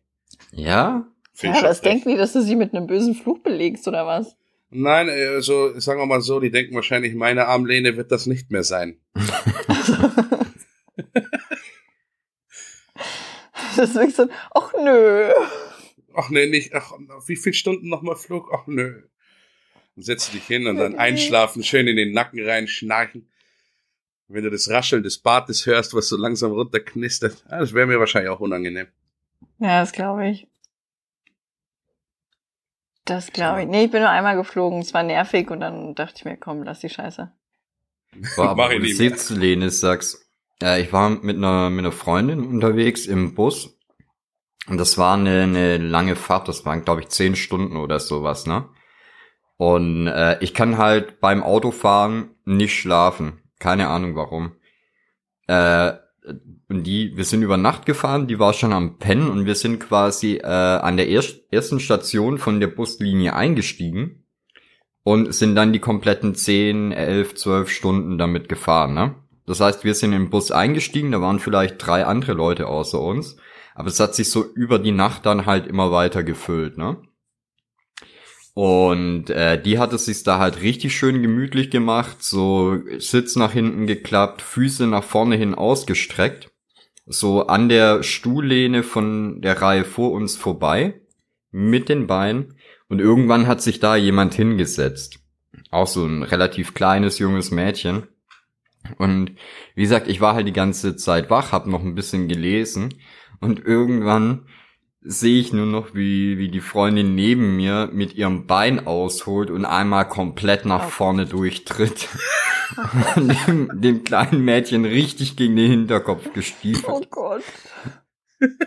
Ja? Find ja, das denken die, dass du sie mit einem bösen Fluch belegst, oder was? Nein, also sagen wir mal so, die denken wahrscheinlich, meine Armlehne wird das nicht mehr sein. Das ist wirklich so, ach nö. Ach nee, nicht, ach, wie viele Stunden nochmal Flug? Ach nö. Dann setzt du dich hin und dann einschlafen, schön in den Nacken rein, schnarchen. Wenn du das Rascheln des Bartes hörst, was so langsam runterknistert, ja, das wäre mir wahrscheinlich auch unangenehm. Ja, das glaube ich. Das glaube ich. Nee, ich bin nur einmal geflogen. Es war nervig und dann dachte ich mir, komm, lass die Scheiße. Boah, Mach aber ich wo du nicht mehr. Sitzlehne sagst. Ja, ich war mit einer, mit einer Freundin unterwegs im Bus. Und das war eine, eine lange Fahrt. Das waren, glaube ich, zehn Stunden oder sowas, ne? Und äh, ich kann halt beim Autofahren nicht schlafen. Keine Ahnung warum. Äh, und die, wir sind über Nacht gefahren, die war schon am Pennen und wir sind quasi äh, an der erst, ersten Station von der Buslinie eingestiegen und sind dann die kompletten 10, 11, 12 Stunden damit gefahren, ne? Das heißt, wir sind im Bus eingestiegen, da waren vielleicht drei andere Leute außer uns, aber es hat sich so über die Nacht dann halt immer weiter gefüllt, ne? Und äh, die hat es sich da halt richtig schön gemütlich gemacht, so Sitz nach hinten geklappt, Füße nach vorne hin ausgestreckt, so an der Stuhllehne von der Reihe vor uns vorbei, mit den Beinen. Und irgendwann hat sich da jemand hingesetzt. Auch so ein relativ kleines, junges Mädchen. Und wie gesagt, ich war halt die ganze Zeit wach, hab noch ein bisschen gelesen. Und irgendwann sehe ich nur noch, wie, wie die Freundin neben mir mit ihrem Bein ausholt und einmal komplett nach Oh. vorne durchtritt. und dem, dem kleinen Mädchen richtig gegen den Hinterkopf gestiefelt. Oh Gott.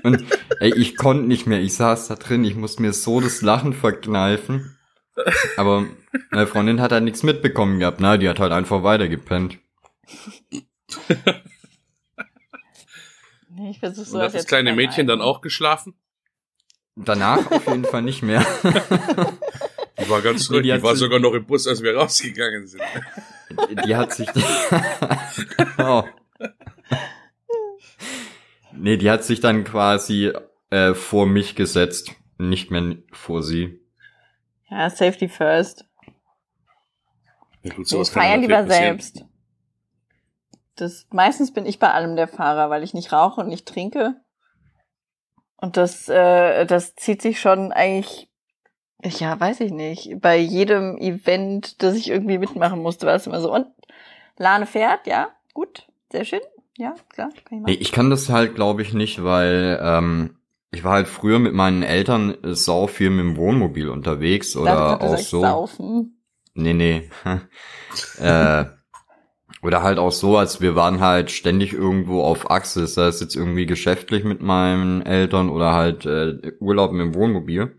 Und ey, ich konnte nicht mehr. Ich saß da drin, ich musste mir so das Lachen verkneifen. Aber meine Freundin hat halt nichts mitbekommen gehabt. Na, die hat halt einfach weitergepennt. Ich versuche Und sowas hat das jetzt kleine Mädchen dann auch geschlafen? Danach auf jeden Fall nicht mehr. Die war ganz ruhig. die Die, war sogar noch im Bus, als wir rausgegangen sind. Die hat sich. oh. Nee, die hat sich dann quasi äh, vor mich gesetzt. Nicht mehr vor sie. Ja, Safety first. Ja, gut, Ich sowas kann feier lieber selbst. Das, meistens bin ich bei allem der Fahrer, weil ich nicht rauche und nicht trinke. Und das, äh, das zieht sich schon eigentlich, ja, weiß ich nicht, bei jedem Event, das ich irgendwie mitmachen musste, war es immer so. Und Lane fährt, ja, gut, sehr schön, ja, klar, kann ich machen. ich kann das halt, glaube ich, nicht, weil ähm, ich war halt früher mit meinen Eltern äh, sau viel mit dem Wohnmobil unterwegs oder grad auch so. Saufen. Nee, nee. äh, oder halt auch so, als wir waren halt ständig irgendwo auf Achse, sei es jetzt irgendwie geschäftlich mit meinen Eltern oder halt äh, Urlaub mit dem Wohnmobil.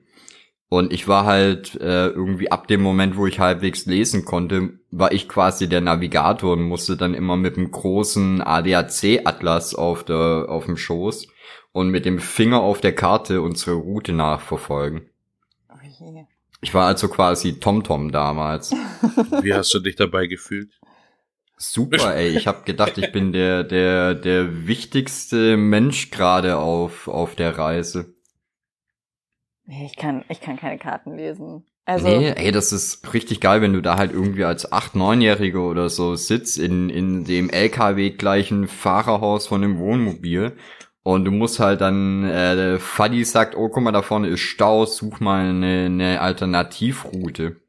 Und ich war halt äh, irgendwie ab dem Moment, wo ich halbwegs lesen konnte, war ich quasi der Navigator und musste dann immer mit dem großen ADAC-Atlas auf, der, auf dem Schoß und mit dem Finger auf der Karte unsere Route nachverfolgen. Oh. Ich war also quasi TomTom damals. Wie hast du dich dabei gefühlt? Super, ey. Ich habe gedacht, ich bin der der der wichtigste Mensch gerade auf auf der Reise. Ich kann, ich kann keine Karten lesen. Also, nee, ey, das ist richtig geil, wenn du da halt irgendwie als 8-, 9-Jährige oder so sitzt in, in dem LKW-gleichen Fahrerhaus von dem Wohnmobil und du musst halt dann, äh, Fadi sagt, oh, guck mal, da vorne ist Stau, such mal eine, eine Alternativroute.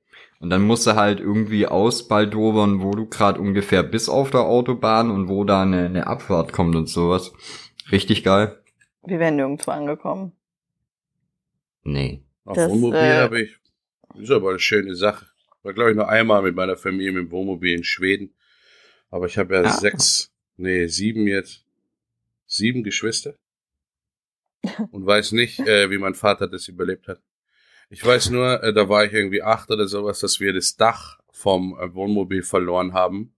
Und dann musst du halt irgendwie ausbaldobern, wo du gerade ungefähr bist auf der Autobahn und wo da eine, eine Abfahrt kommt und sowas. Richtig geil. wir wären nirgendwo angekommen. Nee. Auf Das, Wohnmobil äh, habe ich. Ist aber eine schöne Sache. War, glaube ich, nur einmal mit meiner Familie mit dem Wohnmobil in Schweden. Aber ich habe ja Ah. sechs, nee, sieben jetzt. Sieben Geschwister. Und weiß nicht, äh, wie mein Vater das überlebt hat. Ich weiß nur, äh, da war ich irgendwie acht oder sowas, dass wir das Dach vom äh, Wohnmobil verloren haben.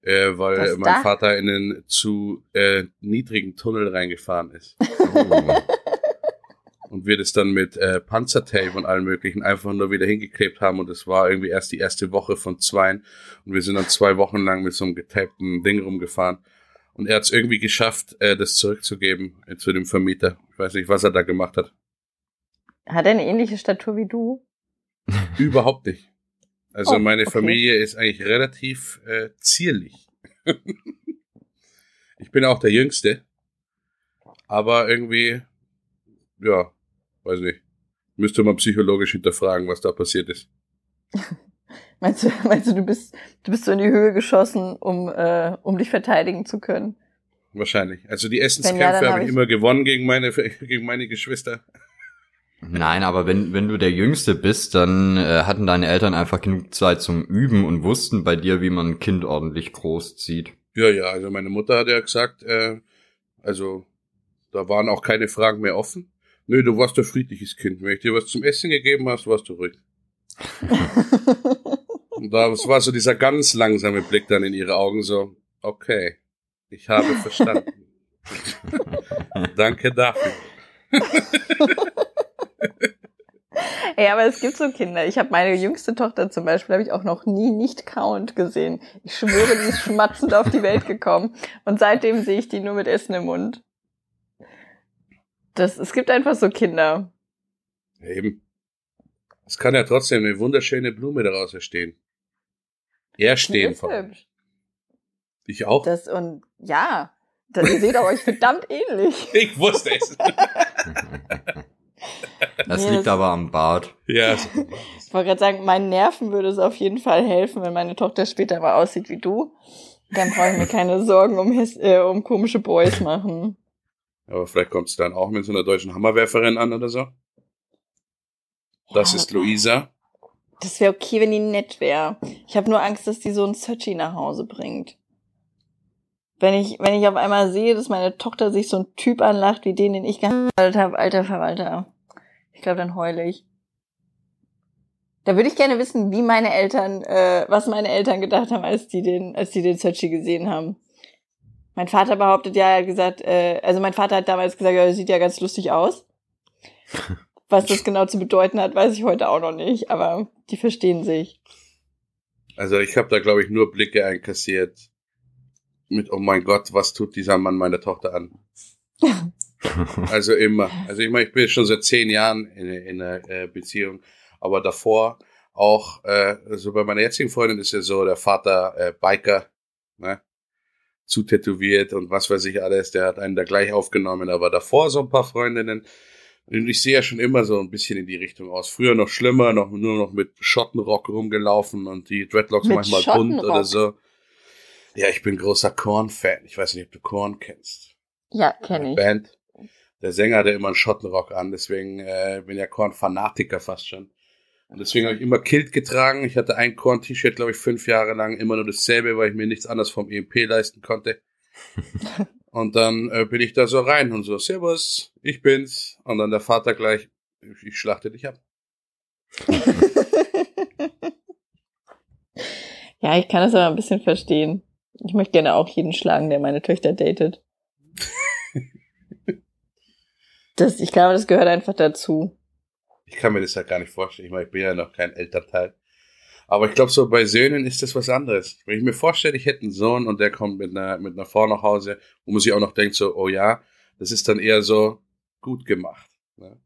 Äh, weil Das mein Dach? Vater in einen zu äh, niedrigen Tunnel reingefahren ist. Oh. und wir das dann mit äh, Panzertape und allem möglichen einfach nur wieder hingeklebt haben und es war irgendwie erst die erste Woche von zweien und wir sind dann zwei Wochen lang mit so einem getapten Ding rumgefahren und er hat es irgendwie geschafft, äh, das zurückzugeben äh, zu dem Vermieter. Ich weiß nicht, was er da gemacht hat. Hat er eine ähnliche Statur wie du? Überhaupt nicht. Also Oh, meine okay. Familie ist eigentlich relativ äh, zierlich. ich bin auch der Jüngste, aber irgendwie, ja, weiß nicht. Müsste man psychologisch hinterfragen, was da passiert ist. Meinst du, meinst du, du bist, du bist so in die Höhe geschossen, um, äh, um dich verteidigen zu können? Wahrscheinlich. Also die ja, Essenskämpfe dann habe hab ich ich- immer gewonnen gegen meine, gegen meine Geschwister. Nein, aber wenn, wenn du der Jüngste bist, dann äh, hatten deine Eltern einfach genug Zeit zum Üben und wussten bei dir, wie man ein Kind ordentlich großzieht. Ja, ja, also meine Mutter hat ja gesagt, äh, also da waren auch keine Fragen mehr offen. Nö, du warst ein friedliches Kind. Wenn ich dir was zum Essen gegeben hast, warst du ruhig. Und da das war so dieser ganz langsame Blick dann in ihre Augen, so, okay, ich habe verstanden. Danke dafür. Ey, aber es gibt so Kinder. Ich habe meine jüngste Tochter zum Beispiel, habe ich auch noch nie nicht count gesehen. Ich schwöre, die ist schmatzend auf die Welt gekommen. Und seitdem sehe ich die nur mit Essen im Mund. Das, es gibt einfach so Kinder. Eben. Es kann ja trotzdem eine wunderschöne Blume daraus entstehen. Erstehen. Ich auch. Das und ja, das, ihr seht auch euch verdammt ähnlich. Ich wusste es. Das liegt aber am Bart. ja, Ich wollte gerade sagen, meinen Nerven würde es auf jeden Fall helfen, wenn meine Tochter später mal aussieht wie du. Dann brauche ich mir keine Sorgen um, his- äh, um komische Boys machen. aber vielleicht kommt es dann auch mit so einer deutschen Hammerwerferin an oder so. Das Ja, ist Luisa. Das wäre okay, wenn die nett wäre. Ich habe nur Angst, dass die so einen Sötschi nach Hause bringt. Wenn ich, wenn ich auf einmal sehe, dass meine Tochter sich so ein Typ anlacht, wie den, den ich geheiratet habe, alter Verwalter. Ich glaube, dann heule ich. Da würde ich gerne wissen, wie meine Eltern, äh, was meine Eltern gedacht haben, als die den, als die den Sötschi gesehen haben. Mein Vater behauptet ja, er hat gesagt, äh, also mein Vater hat damals gesagt, ja, das sieht ja ganz lustig aus. Was das genau zu bedeuten hat, weiß ich heute auch noch nicht, aber die verstehen sich. Also ich habe da, glaube ich, nur Blicke einkassiert mit, oh mein Gott, was tut dieser Mann meiner Tochter an? Also immer. Also ich meine, ich bin jetzt schon seit zehn Jahren in, in einer äh, Beziehung, aber davor auch, äh, also bei meiner jetzigen Freundin ist ja so, der Vater äh, Biker, ne? zu tätowiert und was weiß ich alles, der hat einen da gleich aufgenommen, aber davor so ein paar Freundinnen, und ich sehe ja schon immer so ein bisschen in die Richtung aus. Früher noch schlimmer, noch nur noch mit Schottenrock rumgelaufen und die Dreadlocks Mit manchmal bunt oder so. Ja, ich bin großer Korn-Fan. Ich weiß nicht, ob du Korn kennst. Ja, kenne ich. Band. Der Sänger hatte immer einen Schottenrock an, deswegen äh, bin ja Korn-Fanatiker fast schon. Und deswegen habe ich immer Kilt getragen. Ich hatte ein Korn-T-Shirt, glaube ich, fünf Jahre lang, immer nur dasselbe, weil ich mir nichts anderes vom EMP leisten konnte. und dann äh, bin ich da so rein und so, Servus, ich bin's. Und dann der Vater gleich, ich, ich schlachte dich ab. ja, ich kann das aber ein bisschen verstehen. Ich möchte gerne auch jeden schlagen, der meine Töchter datet. Das, ich glaube, das gehört einfach dazu. Ich kann mir das ja gar nicht vorstellen. Ich meine, ich bin ja noch kein Elternteil. Aber ich glaube, so bei Söhnen ist das was anderes. Wenn ich mir vorstelle, ich hätte einen Sohn und der kommt mit einer, mit einer Frau nach Hause, wo man sich auch noch denkt, so, oh ja, das ist dann eher so gut gemacht. Ne?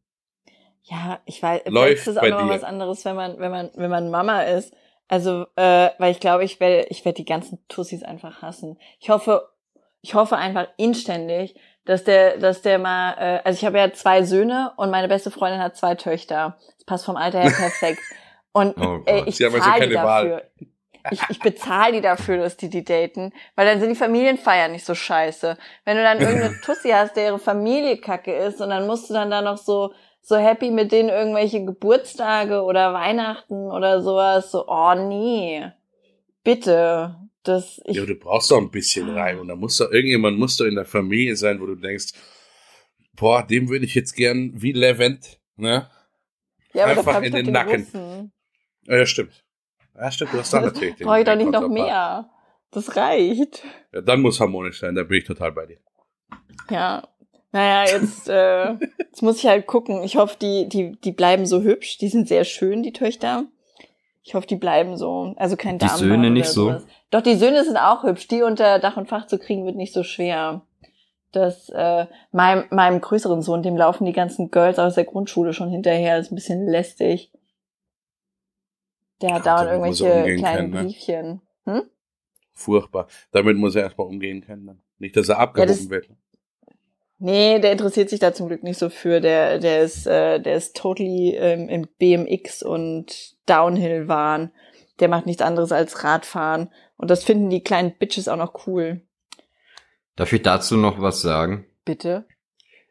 Ja, ich weiß, Läuft es ist auch bei noch dir. was anderes, wenn man, wenn man, wenn man Mama ist. Also, äh, weil ich glaube, ich werde, ich werde die ganzen Tussis einfach hassen. Ich hoffe, ich hoffe einfach inständig, dass der, dass der mal, äh, also ich habe ja zwei Söhne und meine beste Freundin hat zwei Töchter. Das passt vom Alter her perfekt. Und Oh äh, ich also zahle die keine Wahl. dafür. Ich, ich bezahle die dafür, dass die die daten, weil dann sind die Familienfeiern nicht so scheiße. Wenn du dann irgendeine Tussi hast, der ihre Familie kacke ist und dann musst du dann da noch so so happy mit denen irgendwelche Geburtstage oder Weihnachten oder sowas, so oh nee. Bitte, das ich Ja, du brauchst doch ein bisschen Reim. Und da muss doch irgendjemand muss doch in der Familie sein, wo du denkst, boah, dem würde ich jetzt gern wie Levent, ne? ja, aber einfach in den den Nacken. Russen. Ja, ja, stimmt. Ja, stimmt, du hast dann natürlich den Brauche ich doch nicht noch mehr. Das reicht. Ja, dann muss harmonisch sein, da bin ich total bei dir. Ja. Naja, jetzt, äh, jetzt muss ich halt gucken. Ich hoffe, die, die, die bleiben so hübsch. Die sind sehr schön, die Töchter. Ich hoffe, die bleiben so. Also kein Die Darmbad Söhne nicht oder so? sowas. Doch, die Söhne sind auch hübsch. Die unter Dach und Fach zu kriegen, wird nicht so schwer. Das, äh, meinem, meinem größeren Sohn, dem laufen die ganzen Girls aus der Grundschule schon hinterher. ist ein bisschen lästig. Der hat Ja, dauernd er irgendwelche kleinen können, ne? Briefchen. Hm? Furchtbar. Damit muss er erstmal umgehen können. Dann. Nicht, dass er abgehoben das- wird. Nee, der interessiert sich da zum Glück nicht so für. Der, der ist, äh, der ist totally ähm, im BMX und Downhill-Wahn. Der macht nichts anderes als Radfahren. Und das finden die kleinen Bitches auch noch cool. Darf ich dazu noch was sagen? Bitte?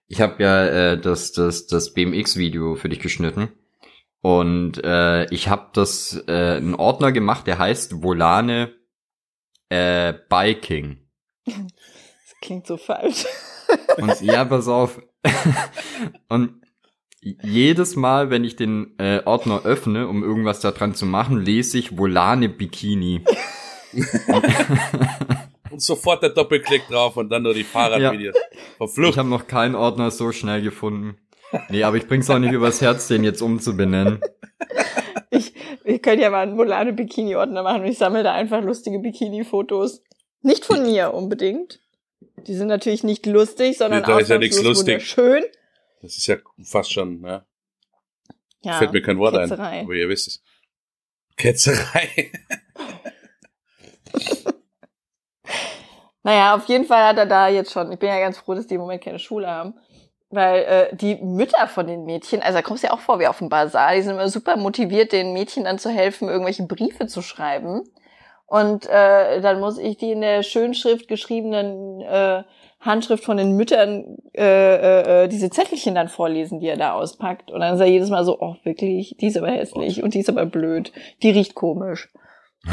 Ich habe ja äh, das, das, das BMX-Video für dich geschnitten. Und äh, ich habe das äh, einen Ordner gemacht, der heißt Volane äh, Biking. Das klingt so falsch. Und ja, pass auf. Und jedes Mal, wenn ich den äh, Ordner öffne, um irgendwas da dran zu machen, lese ich Volane Bikini. Und sofort der Doppelklick drauf und dann nur die Fahrradvideos. Ich Verflucht. habe noch keinen Ordner so schnell gefunden. Nee, aber ich bring's auch nicht übers Herz, den jetzt umzubenennen. Ich, wir können ja mal einen Volane Bikini-Ordner machen und ich sammle da einfach lustige Bikini-Fotos. Nicht von mir unbedingt. Die sind natürlich nicht lustig, sondern Nee, da ist ja nichts lustig. wunderschön. Das ist ja fast schon, ne? Ja, Fällt mir kein Wort Ketzerei. ein. Aber ihr wisst es. Ketzerei. Naja, auf jeden Fall hat er da jetzt schon, ich bin ja ganz froh, dass die im Moment keine Schule haben. Weil äh, die Mütter von den Mädchen, also da kommst du ja auch vor wie auf dem Bazar, die sind immer super motiviert, den Mädchen dann zu helfen, irgendwelche Briefe zu schreiben. Und äh, dann muss ich die in der Schönschrift geschriebenen äh, Handschrift von den Müttern äh, äh, äh, diese Zettelchen dann vorlesen, die er da auspackt. Und dann ist er jedes Mal so, oh wirklich, die ist aber hässlich und die ist aber blöd, die riecht komisch.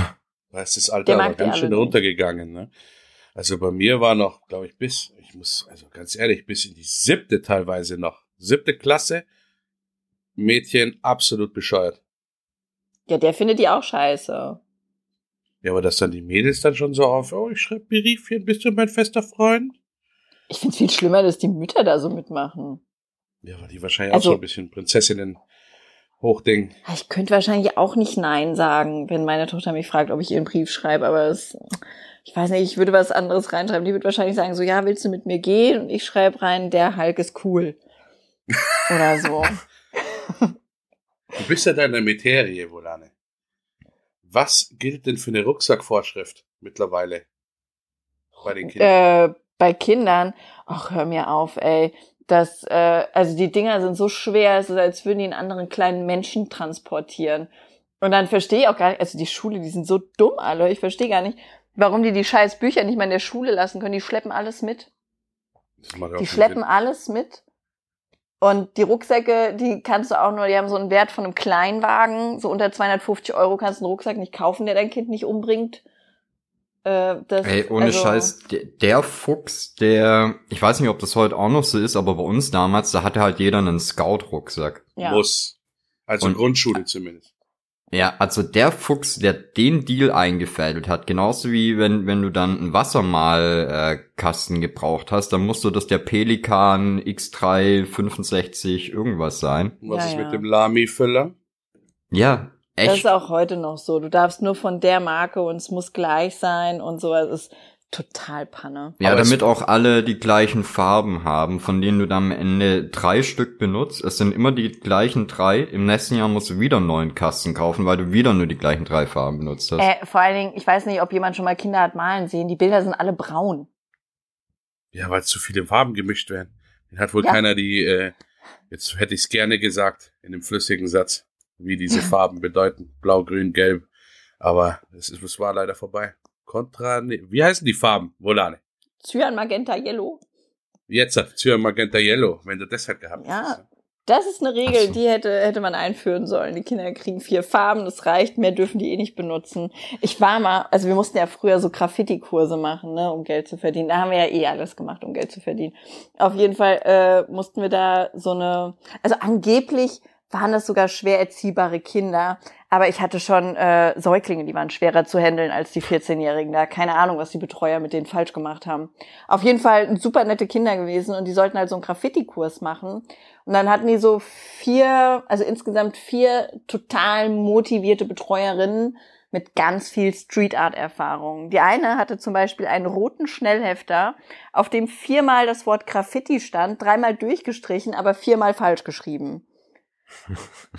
Da ist das Alter aber ganz schön runtergegangen, ne? Also bei mir war noch, glaube ich, bis, ich muss, also ganz ehrlich, bis in die siebte teilweise noch. Siebte Klasse, Mädchen absolut bescheuert. Ja, der findet die auch scheiße. Ja, aber dass dann die Mädels dann schon so auf, oh, ich schreibe Briefchen, bist du mein fester Freund? Ich find's viel schlimmer, dass die Mütter da so mitmachen. Ja, weil die wahrscheinlich Also- auch so ein bisschen Prinzessinnen hochding. Ah, Ich könnte wahrscheinlich auch nicht Nein sagen, wenn meine Tochter mich fragt, ob ich ihr einen Brief schreibe, aber es, ich weiß nicht, ich würde was anderes reinschreiben. Die wird wahrscheinlich sagen, so, ja, willst du mit mir gehen? Und ich schreibe rein, der Hulk ist cool. Oder so. Du bist ja da in der Materie, Volane. Was gilt denn für eine Rucksackvorschrift mittlerweile bei den Kindern? äh, bei Kindern, ach, hör mir auf, ey. Das, äh, also die Dinger sind so schwer, es ist, als würden die einen anderen kleinen Menschen transportieren. Und dann verstehe ich auch gar nicht, also die Schule, die sind so dumm alle, ich verstehe gar nicht, warum die die scheiß Bücher nicht mal in der Schule lassen können. Die schleppen alles mit. Die schleppen Sinn. alles mit. Und die Rucksäcke, die kannst du auch nur, die haben so einen Wert von einem Kleinwagen. So unter 250 Euro kannst du einen Rucksack nicht kaufen, der dein Kind nicht umbringt. Äh, das, Ey, ohne also, Scheiß, der, der Fuchs, der, ich weiß nicht, ob das heute auch noch so ist, aber bei uns damals, da hatte halt jeder einen Scout-Rucksack. Ja. Muss. Also Und- Grundschule zumindest. Ja, also der Fuchs, der den Deal eingefädelt hat, genauso wie wenn, wenn du dann einen Wassermalkasten äh, gebraucht hast, dann musst du das der Pelikan X3 65 irgendwas sein. Was Ja, ist ja. mit dem Lamy-Füller? Ja, Das echt. ist auch heute noch so. Du darfst nur von der Marke und es muss gleich sein und so. Es ist total Panne. Ja, Aber damit auch alle die gleichen Farben haben, von denen du dann am Ende drei Stück benutzt. Es sind immer die gleichen drei. Im nächsten Jahr musst du wieder einen neuen Kasten kaufen, weil du wieder nur die gleichen drei Farben benutzt hast. Äh, vor allen Dingen, ich weiß nicht, ob jemand schon mal Kinder hat malen sehen. Die Bilder sind alle braun. Ja, weil zu viele Farben gemischt werden. Den hat wohl Ja. keiner die, äh, jetzt hätte ich es gerne gesagt, in dem flüssigen Satz, wie diese Farben bedeuten. Blau, grün, gelb. Aber es, ist, es war leider vorbei. Contra, nee, wie heißen die Farben, Volane? Cyan, Magenta, Yellow. Jetzt Cyan Magenta Yellow, wenn du das halt gehabt Ja. hättest. Das ist eine Regel, so. die hätte, hätte man einführen sollen. Die Kinder kriegen vier Farben, das reicht, mehr dürfen die eh nicht benutzen. Ich war mal, also wir mussten ja früher so Graffiti-Kurse machen, ne, um Geld zu verdienen. Da haben wir ja eh alles gemacht, um Geld zu verdienen. Auf jeden Fall äh, mussten wir da so eine, also angeblich waren das sogar schwer erziehbare Kinder, aber ich hatte schon äh, Säuglinge, die waren schwerer zu handeln als die 14-Jährigen da. Keine Ahnung, was die Betreuer mit denen falsch gemacht haben. Auf jeden Fall super nette Kinder gewesen und die sollten halt so einen Graffiti-Kurs machen. Und dann hatten die so vier, also insgesamt vier total motivierte Betreuerinnen mit ganz viel Street Art Erfahrung. Die eine hatte zum Beispiel einen roten Schnellhefter, auf dem viermal das Wort Graffiti stand, dreimal durchgestrichen, aber viermal falsch geschrieben.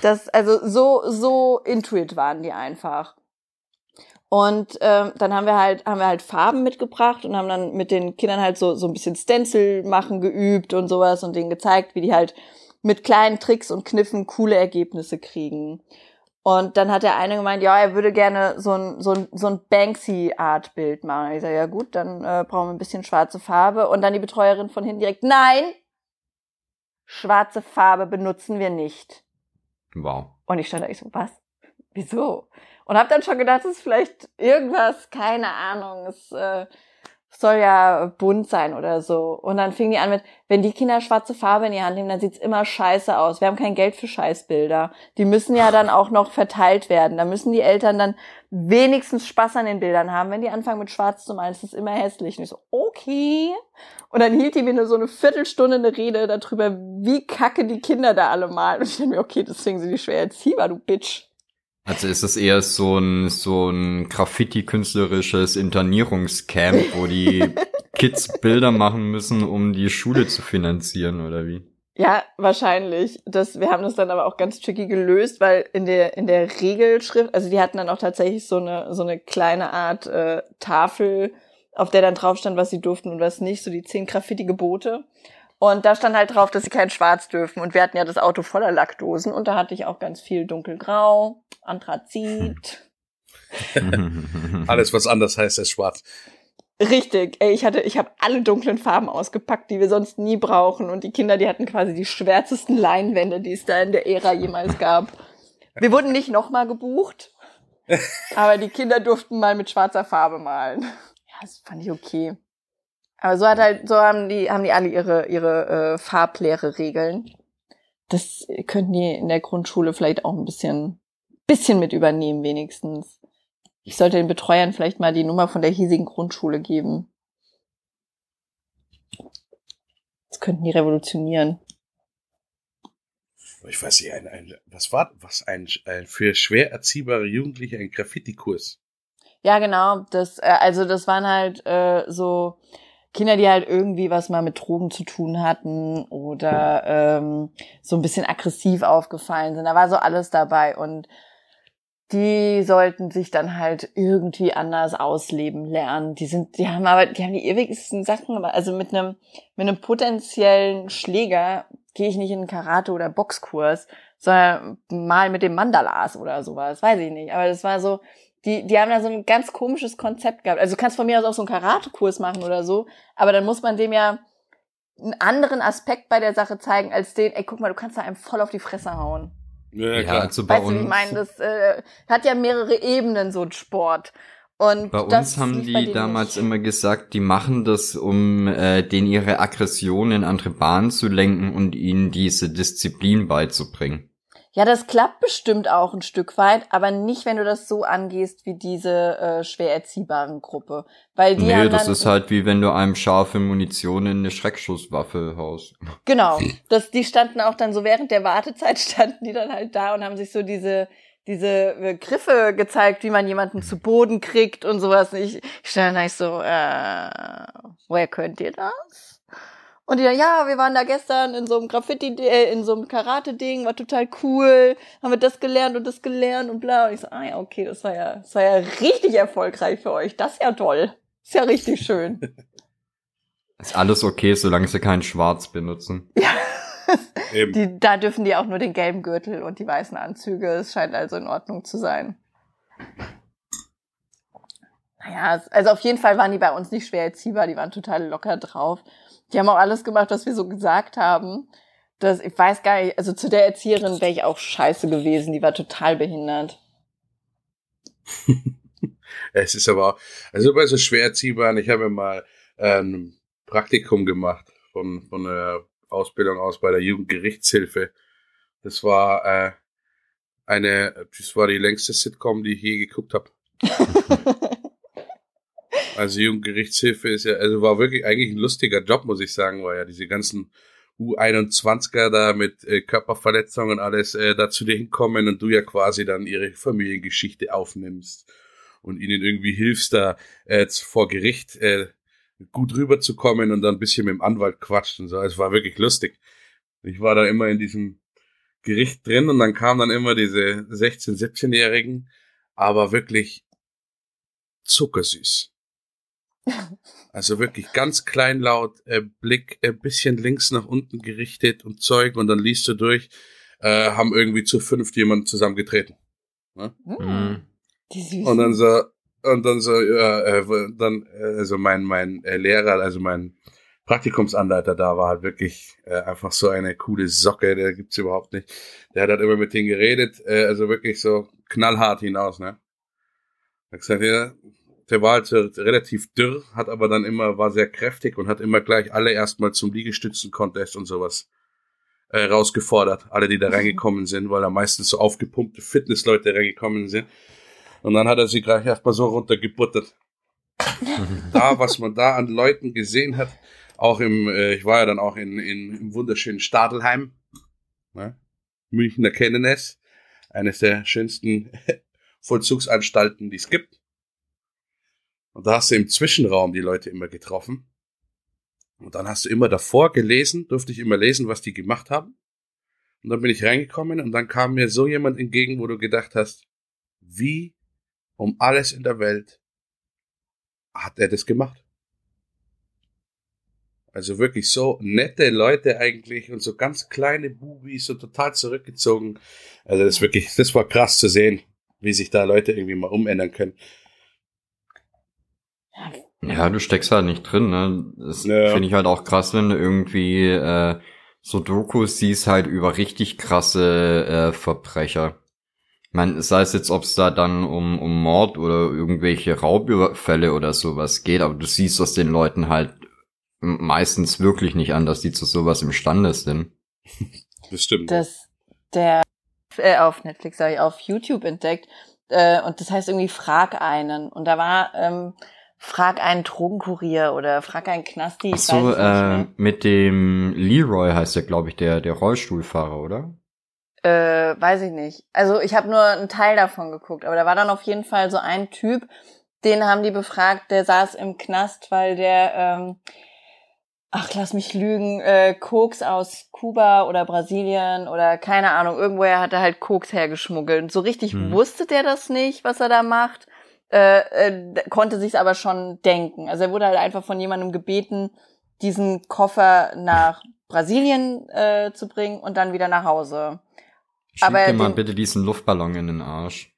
Das, also so, so intuit waren die einfach. Und ähm, dann haben wir halt, haben wir halt Farben mitgebracht und haben dann mit den Kindern halt so, so ein bisschen Stencil machen geübt und sowas und denen gezeigt, wie die halt mit kleinen Tricks und Kniffen coole Ergebnisse kriegen. Und dann hat der eine gemeint, ja, er würde gerne so ein, so ein, so ein Banksy-Art-Bild machen. Und ich sage, ja gut, dann äh, brauchen wir ein bisschen schwarze Farbe. Und dann die Betreuerin von hinten direkt, nein, schwarze Farbe benutzen wir nicht. Wow. Und ich stand da, ich so, was? Wieso? Und habe dann schon gedacht, es ist vielleicht irgendwas, keine Ahnung, es äh, soll ja bunt sein oder so. Und dann fing die an mit, wenn die Kinder schwarze Farbe in die Hand nehmen, dann sieht's immer scheiße aus. Wir haben kein Geld für Scheißbilder. Die müssen ja dann auch noch verteilt werden. Da müssen die Eltern dann wenigstens Spaß an den Bildern haben. Wenn die anfangen mit schwarz zu malen, ist es immer hässlich. Und ich so, okay. Und dann hielt die mir nur so eine Viertelstunde eine Rede darüber, wie kacke die Kinder da alle malen. Und ich dachte mir, okay, deswegen sind die schwer erziehbar, du Bitch. Also ist es eher so ein, so ein Graffiti-künstlerisches Internierungscamp, wo die Kids Bilder machen müssen, um die Schule zu finanzieren, oder wie? Ja, wahrscheinlich. Das, wir haben das dann aber auch ganz tricky gelöst, weil in der, in der Regelschrift, also die hatten dann auch tatsächlich so eine, so eine kleine Art äh, Tafel, auf der dann drauf stand, was sie durften und was nicht, so die zehn Graffiti-Gebote. Und da stand halt drauf, dass sie kein Schwarz dürfen. Und wir hatten ja das Auto voller Lackdosen und da hatte ich auch ganz viel dunkelgrau, Anthrazit. Alles, was anders heißt als schwarz. Richtig, ey, ich hatte, ich habe alle dunklen Farben ausgepackt, die wir sonst nie brauchen. Und die Kinder, die hatten quasi die schwärzesten Leinwände, die es da in der Ära jemals gab. Wir wurden nicht nochmal gebucht, aber die Kinder durften mal mit schwarzer Farbe malen. Ja, das fand ich okay. Aber so hat halt, so haben die, haben die alle ihre, ihre äh, Farblehre-Regeln. Das könnten die in der Grundschule vielleicht auch ein bisschen, bisschen mit übernehmen, wenigstens. Ich sollte den Betreuern vielleicht mal die Nummer von der hiesigen Grundschule geben. Das könnten die revolutionieren. Ich weiß nicht, ein, ein, was war, was ein, ein für schwer erziehbare Jugendliche ein Graffiti-Kurs? Ja, genau. Das, äh, also das waren halt äh, so Kinder, die halt irgendwie was mal mit Drogen zu tun hatten oder ähm, so ein bisschen aggressiv aufgefallen sind. Da war so alles dabei und die sollten sich dann halt irgendwie anders ausleben lernen. Die sind, die haben aber, die haben die ewigsten Sachen, also mit einem, mit einem potenziellen Schläger gehe ich nicht in einen Karate- oder Boxkurs, sondern mal mit dem Mandalas oder sowas, weiß ich nicht. Aber das war so, die, die haben da so ein ganz komisches Konzept gehabt. Also du kannst von mir aus auch so einen Karatekurs machen oder so, aber dann muss man dem ja einen anderen Aspekt bei der Sache zeigen, als den, ey, guck mal, du kannst da einem voll auf die Fresse hauen. Ja, Ja, klar. also bei Weißt du, wie ich uns, meine? Das äh, hat ja mehrere Ebenen, so ein Sport. Und bei das uns haben die damals nicht. immer gesagt, die machen das, um äh, denen ihre Aggression in andere Bahnen zu lenken und ihnen diese Disziplin beizubringen. Ja, das klappt bestimmt auch ein Stück weit, aber nicht, wenn du das so angehst wie diese äh, schwer erziehbaren Gruppe. Weil die nee, haben das dann, ist halt wie wenn du einem scharfe Munition in eine Schreckschusswaffe haust. Genau. Das, die standen auch dann so während der Wartezeit standen die dann halt da und haben sich so diese diese äh, Griffe gezeigt, wie man jemanden zu Boden kriegt und sowas. Ich, ich stand da ich so, äh, woher könnt ihr das? Und die dann, ja, wir waren da gestern in so einem Graffiti, äh, in so einem Karate-Ding, war total cool, haben wir das gelernt und das gelernt und bla. Und ich so, ah ja, okay, das war ja, das war ja richtig erfolgreich für euch. Das ist ja toll. Ist ja richtig schön. Ist alles okay, solange sie kein Schwarz benutzen. Ja. Eben. Die, da dürfen die auch nur den gelben Gürtel und die weißen Anzüge. Es scheint also in Ordnung zu sein. Naja, also auf jeden Fall waren die bei uns nicht schwer erziehbar, die waren total locker drauf. Die haben auch alles gemacht, was wir so gesagt haben. Das, ich weiß gar nicht, also zu der Erzieherin wäre ich auch scheiße gewesen, die war total behindert. Es ist aber auch, also bei so schwer erziehbaren, ich habe mal ein Praktikum gemacht von, von der Ausbildung aus bei der Jugendgerichtshilfe. Das war äh, eine, das war die längste Sitcom, die ich je geguckt habe. Also Jugendgerichtshilfe ist ja, also war wirklich eigentlich ein lustiger Job, muss ich sagen, weil ja diese ganzen U21er da mit äh, Körperverletzungen und alles äh, da zu dir hinkommen und du ja quasi dann ihre Familiengeschichte aufnimmst und ihnen irgendwie hilfst, da äh, vor Gericht äh, gut rüberzukommen und dann ein bisschen mit dem Anwalt quatscht und so. Es war wirklich lustig. Ich war da immer in diesem Gericht drin und dann kamen dann immer diese 16-, 17-Jährigen, aber wirklich zuckersüß. Also wirklich ganz kleinlaut, äh, Blick ein bisschen links nach unten gerichtet und Zeug und dann liest du durch, äh, haben irgendwie zu fünft jemanden zusammengetreten. Hm, Mhm. Süßen. Und dann so, und dann so, ja, äh, dann, äh, also mein, mein äh, Lehrer, also mein Praktikumsanleiter da war halt wirklich äh, einfach so eine coole Socke, der gibt's überhaupt nicht. Der hat halt immer mit denen geredet, äh, also wirklich so knallhart hinaus, ne? Er hat gesagt, ja, der war halt relativ dürr, hat aber dann immer, war sehr kräftig und hat immer gleich alle erstmal zum Liegestützen-Contest und sowas äh, rausgefordert. Alle, die da reingekommen sind, weil da meistens so aufgepumpte Fitnessleute reingekommen sind. Und dann hat er sie gleich erstmal so runtergebuttert. da, was man da an Leuten gesehen hat, auch im, äh, ich war ja dann auch in, in, im wunderschönen Stadelheim. Ne? Münchner kennen es. Eines der schönsten Vollzugsanstalten, die es gibt. Und da hast du im Zwischenraum die Leute immer getroffen. Und dann hast du immer davor gelesen, durfte ich immer lesen, was die gemacht haben. Und dann bin ich reingekommen und dann kam mir so jemand entgegen, wo du gedacht hast, wie um alles in der Welt hat er das gemacht? Also wirklich so nette Leute eigentlich und so ganz kleine Bubis, so total zurückgezogen. Also das ist wirklich, das war krass zu sehen, wie sich da Leute irgendwie mal umändern können. Ja, du steckst halt nicht drin, ne? Das Ja. finde ich halt auch krass, wenn du irgendwie äh, so Dokus siehst halt über richtig krasse äh, Verbrecher. Ich meine, sei es jetzt, ob es da dann um, um Mord oder irgendwelche Raubüberfälle oder sowas geht, aber du siehst aus den Leuten halt meistens wirklich nicht an, dass die zu sowas imstande sind. Das stimmt. das der äh, auf Netflix, sag ich, auf YouTube entdeckt. Äh, und das heißt irgendwie Frag einen. Und da war ähm, Frag einen Drogenkurier oder Frag einen Knasti. Ach so, äh, mit dem Leroy heißt der, glaube ich, der, der Rollstuhlfahrer, oder? Äh, weiß ich nicht. Also ich habe nur einen Teil davon geguckt, aber da war dann auf jeden Fall so ein Typ, den haben die befragt, der saß im Knast, weil der, ähm, ach lass mich lügen, äh, Koks aus Kuba oder Brasilien oder keine Ahnung, irgendwoher hat er halt Koks hergeschmuggelt. Und so richtig Hm. wusste der das nicht, was er da macht, äh, äh, konnte sich's aber schon denken. Also er wurde halt einfach von jemandem gebeten, diesen Koffer nach Brasilien äh, zu bringen und dann wieder nach Hause. Schieb Aber dir mal den- bitte diesen Luftballon in den Arsch.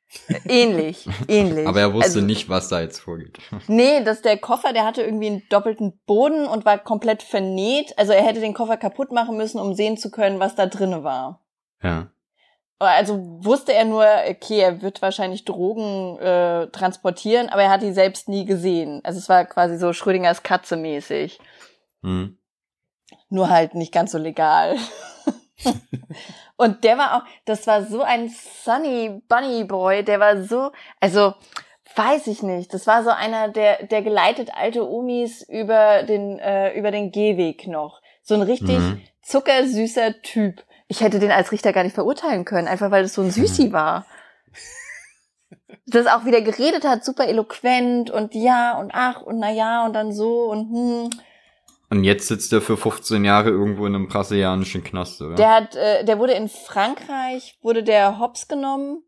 Ähnlich, ähnlich. Aber er wusste Also- nicht, was da jetzt vorgeht. Nee, dass der Koffer, der hatte irgendwie einen doppelten Boden und war komplett vernäht. Also er hätte den Koffer kaputt machen müssen, um sehen zu können, was da drinne war. Ja. Also wusste er nur, okay, er wird wahrscheinlich Drogen äh, transportieren, aber er hat die selbst nie gesehen. Also es war quasi so Schrödingers Katze mäßig. Hm. Nur halt nicht ganz so legal. und der war auch, das war so ein Sunny Bunny Boy, der war so, also weiß ich nicht, das war so einer, der, der geleitet alte Omis über den, äh, über den Gehweg noch. So ein richtig mhm. zuckersüßer Typ. Ich hätte den als Richter gar nicht verurteilen können, einfach weil es so ein Süßi war. Das auch wieder geredet hat, super eloquent und ja und ach und na ja und dann so und hm. Und jetzt sitzt er für 15 Jahre irgendwo in einem brasilianischen Knast, oder? Der hat, äh, der wurde in Frankreich, wurde der Hops genommen,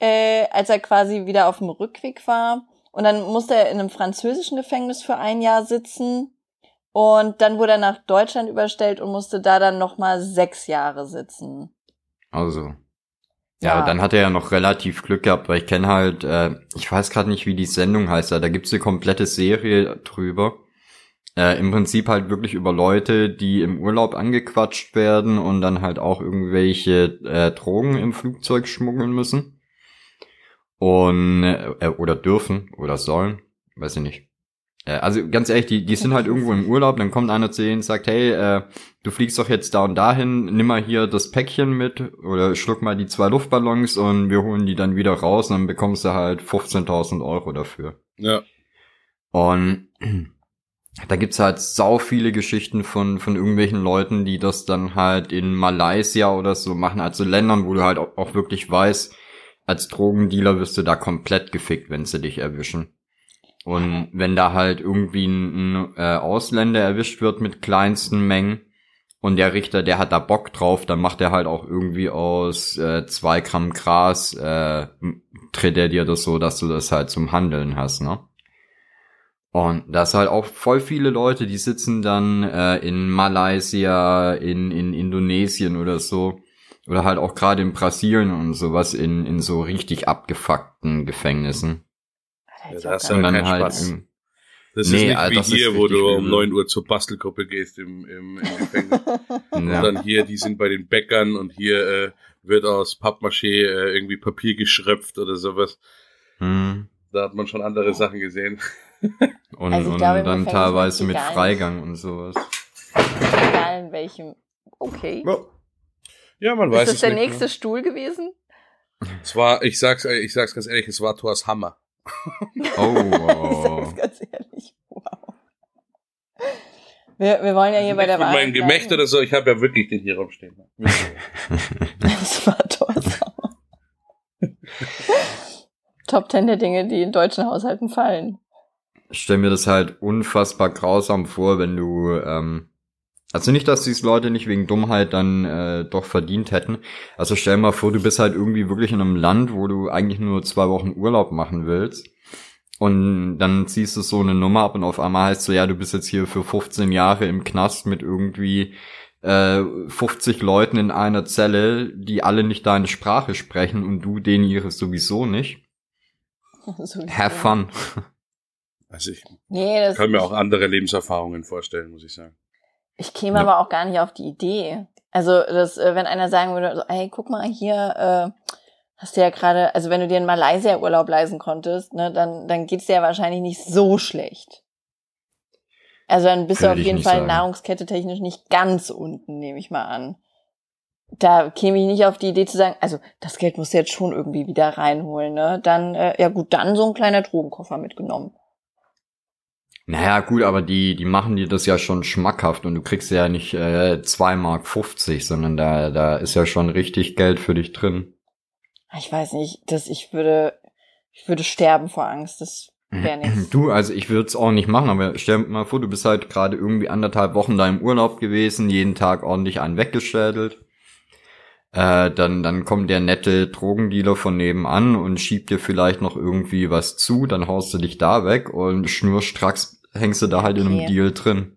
äh, als er quasi wieder auf dem Rückweg war. Und dann musste er in einem französischen Gefängnis für ein Jahr sitzen. Und dann wurde er nach Deutschland überstellt und musste da dann nochmal sechs Jahre sitzen. Also. Ja, ja, dann hat er ja noch relativ Glück gehabt, weil ich kenne halt, äh, ich weiß gerade nicht, wie die Sendung heißt, da gibt's eine komplette Serie drüber. Äh, Im Prinzip halt wirklich über Leute, die im Urlaub angequatscht werden und dann halt auch irgendwelche äh, Drogen im Flugzeug schmuggeln müssen. Und, äh, oder dürfen, oder sollen, weiß ich nicht. Äh, also ganz ehrlich, die, die sind halt irgendwo im Urlaub, dann kommt einer zu denen und sagt, hey, äh, du fliegst doch jetzt da und dahin, nimm mal hier das Päckchen mit oder schluck mal die zwei Luftballons und wir holen die dann wieder raus und dann bekommst du halt 15.000 Euro dafür. Ja. Und da gibt's halt sau viele Geschichten von, von irgendwelchen Leuten, die das dann halt in Malaysia oder so machen, also Ländern, wo du halt auch, auch wirklich weißt, als Drogendealer wirst du da komplett gefickt, wenn sie dich erwischen. Und wenn da halt irgendwie ein, ein äh, Ausländer erwischt wird mit kleinsten Mengen und der Richter, der hat da Bock drauf, dann macht er halt auch irgendwie aus äh, zwei Gramm Gras, äh, tritt er dir das so, dass du das halt zum Handeln hast, ne? Und das halt auch voll viele Leute, die sitzen dann äh, in Malaysia, in, in Indonesien oder so. Oder halt auch gerade in Brasilien und sowas in, in so richtig abgefuckten Gefängnissen. Ja, das ist ja kein halt Spaß. Im, das nee, ist nicht Alter, wie hier, wo du um neun Uhr zur Bastelgruppe gehst im, im, im Gefängnis. und ja. dann hier, die sind bei den Bäckern und hier äh, wird aus Pappmaché äh, irgendwie Papier geschröpft oder sowas. Hm. Da hat man schon andere Sachen gesehen. Und, also und glaube, dann teilweise mit Freigang und sowas. Egal in welchem. Okay. Ja, man weiß. Ist das der nicht, nächste ne? Stuhl gewesen? Es war, ich sag's, ich sag's ganz ehrlich, es war Thors Hammer. Oh. Wow. ich sag's ganz ehrlich, wow. Wir, wir wollen ja hier bei der Wahl. Mein Gemächt oder so, ich habe ja wirklich den hier rumstehen. das war Hammer. Top 10 der Dinge, die in deutschen Haushalten fallen. Ich stelle mir das halt unfassbar grausam vor, wenn du, ähm, also nicht, dass diese Leute nicht wegen Dummheit dann äh, doch verdient hätten. Also stell dir mal vor, du bist halt irgendwie wirklich in einem Land, wo du eigentlich nur zwei Wochen Urlaub machen willst. Und dann ziehst du so eine Nummer ab und auf einmal heißt so, ja, du bist jetzt hier für 15 Jahre im Knast mit irgendwie äh, 50 Leuten in einer Zelle, die alle nicht deine Sprache sprechen und du denen ihre sowieso nicht. sowieso. Have fun. Also ich nee, kann mir auch andere Lebenserfahrungen vorstellen, muss ich sagen. Ich käme ja. aber auch gar nicht auf die Idee. Also, das, äh, wenn einer sagen würde, so, ey, guck mal hier, äh, hast du ja gerade, also wenn du dir einen Malaysia-Urlaub leisten konntest, ne, dann, dann geht's dir ja wahrscheinlich nicht so schlecht. Also dann bist Kann du auf jeden Fall sagen. Nahrungskette technisch nicht ganz unten, nehme ich mal an. Da käme ich nicht auf die Idee zu sagen, also das Geld musst du jetzt schon irgendwie wieder reinholen, ne? Dann, äh, ja gut, dann so ein kleiner Drogenkoffer mitgenommen. Naja, gut, aber die, die machen dir das ja schon schmackhaft und du kriegst ja nicht äh, 2 Mark 50, sondern da, da ist ja schon richtig Geld für dich drin. Ich weiß nicht, dass ich würde, ich würde sterben vor Angst. Das wäre nichts. Du, also ich würde es auch nicht machen, aber stell dir mal vor, du bist halt gerade irgendwie anderthalb Wochen da im Urlaub gewesen, jeden Tag ordentlich einen weggeschädelt. Äh, dann, dann kommt der nette Drogendealer von nebenan und schiebt dir vielleicht noch irgendwie was zu, dann haust du dich da weg und schnurstracks hängst du da halt okay. in einem Deal drin.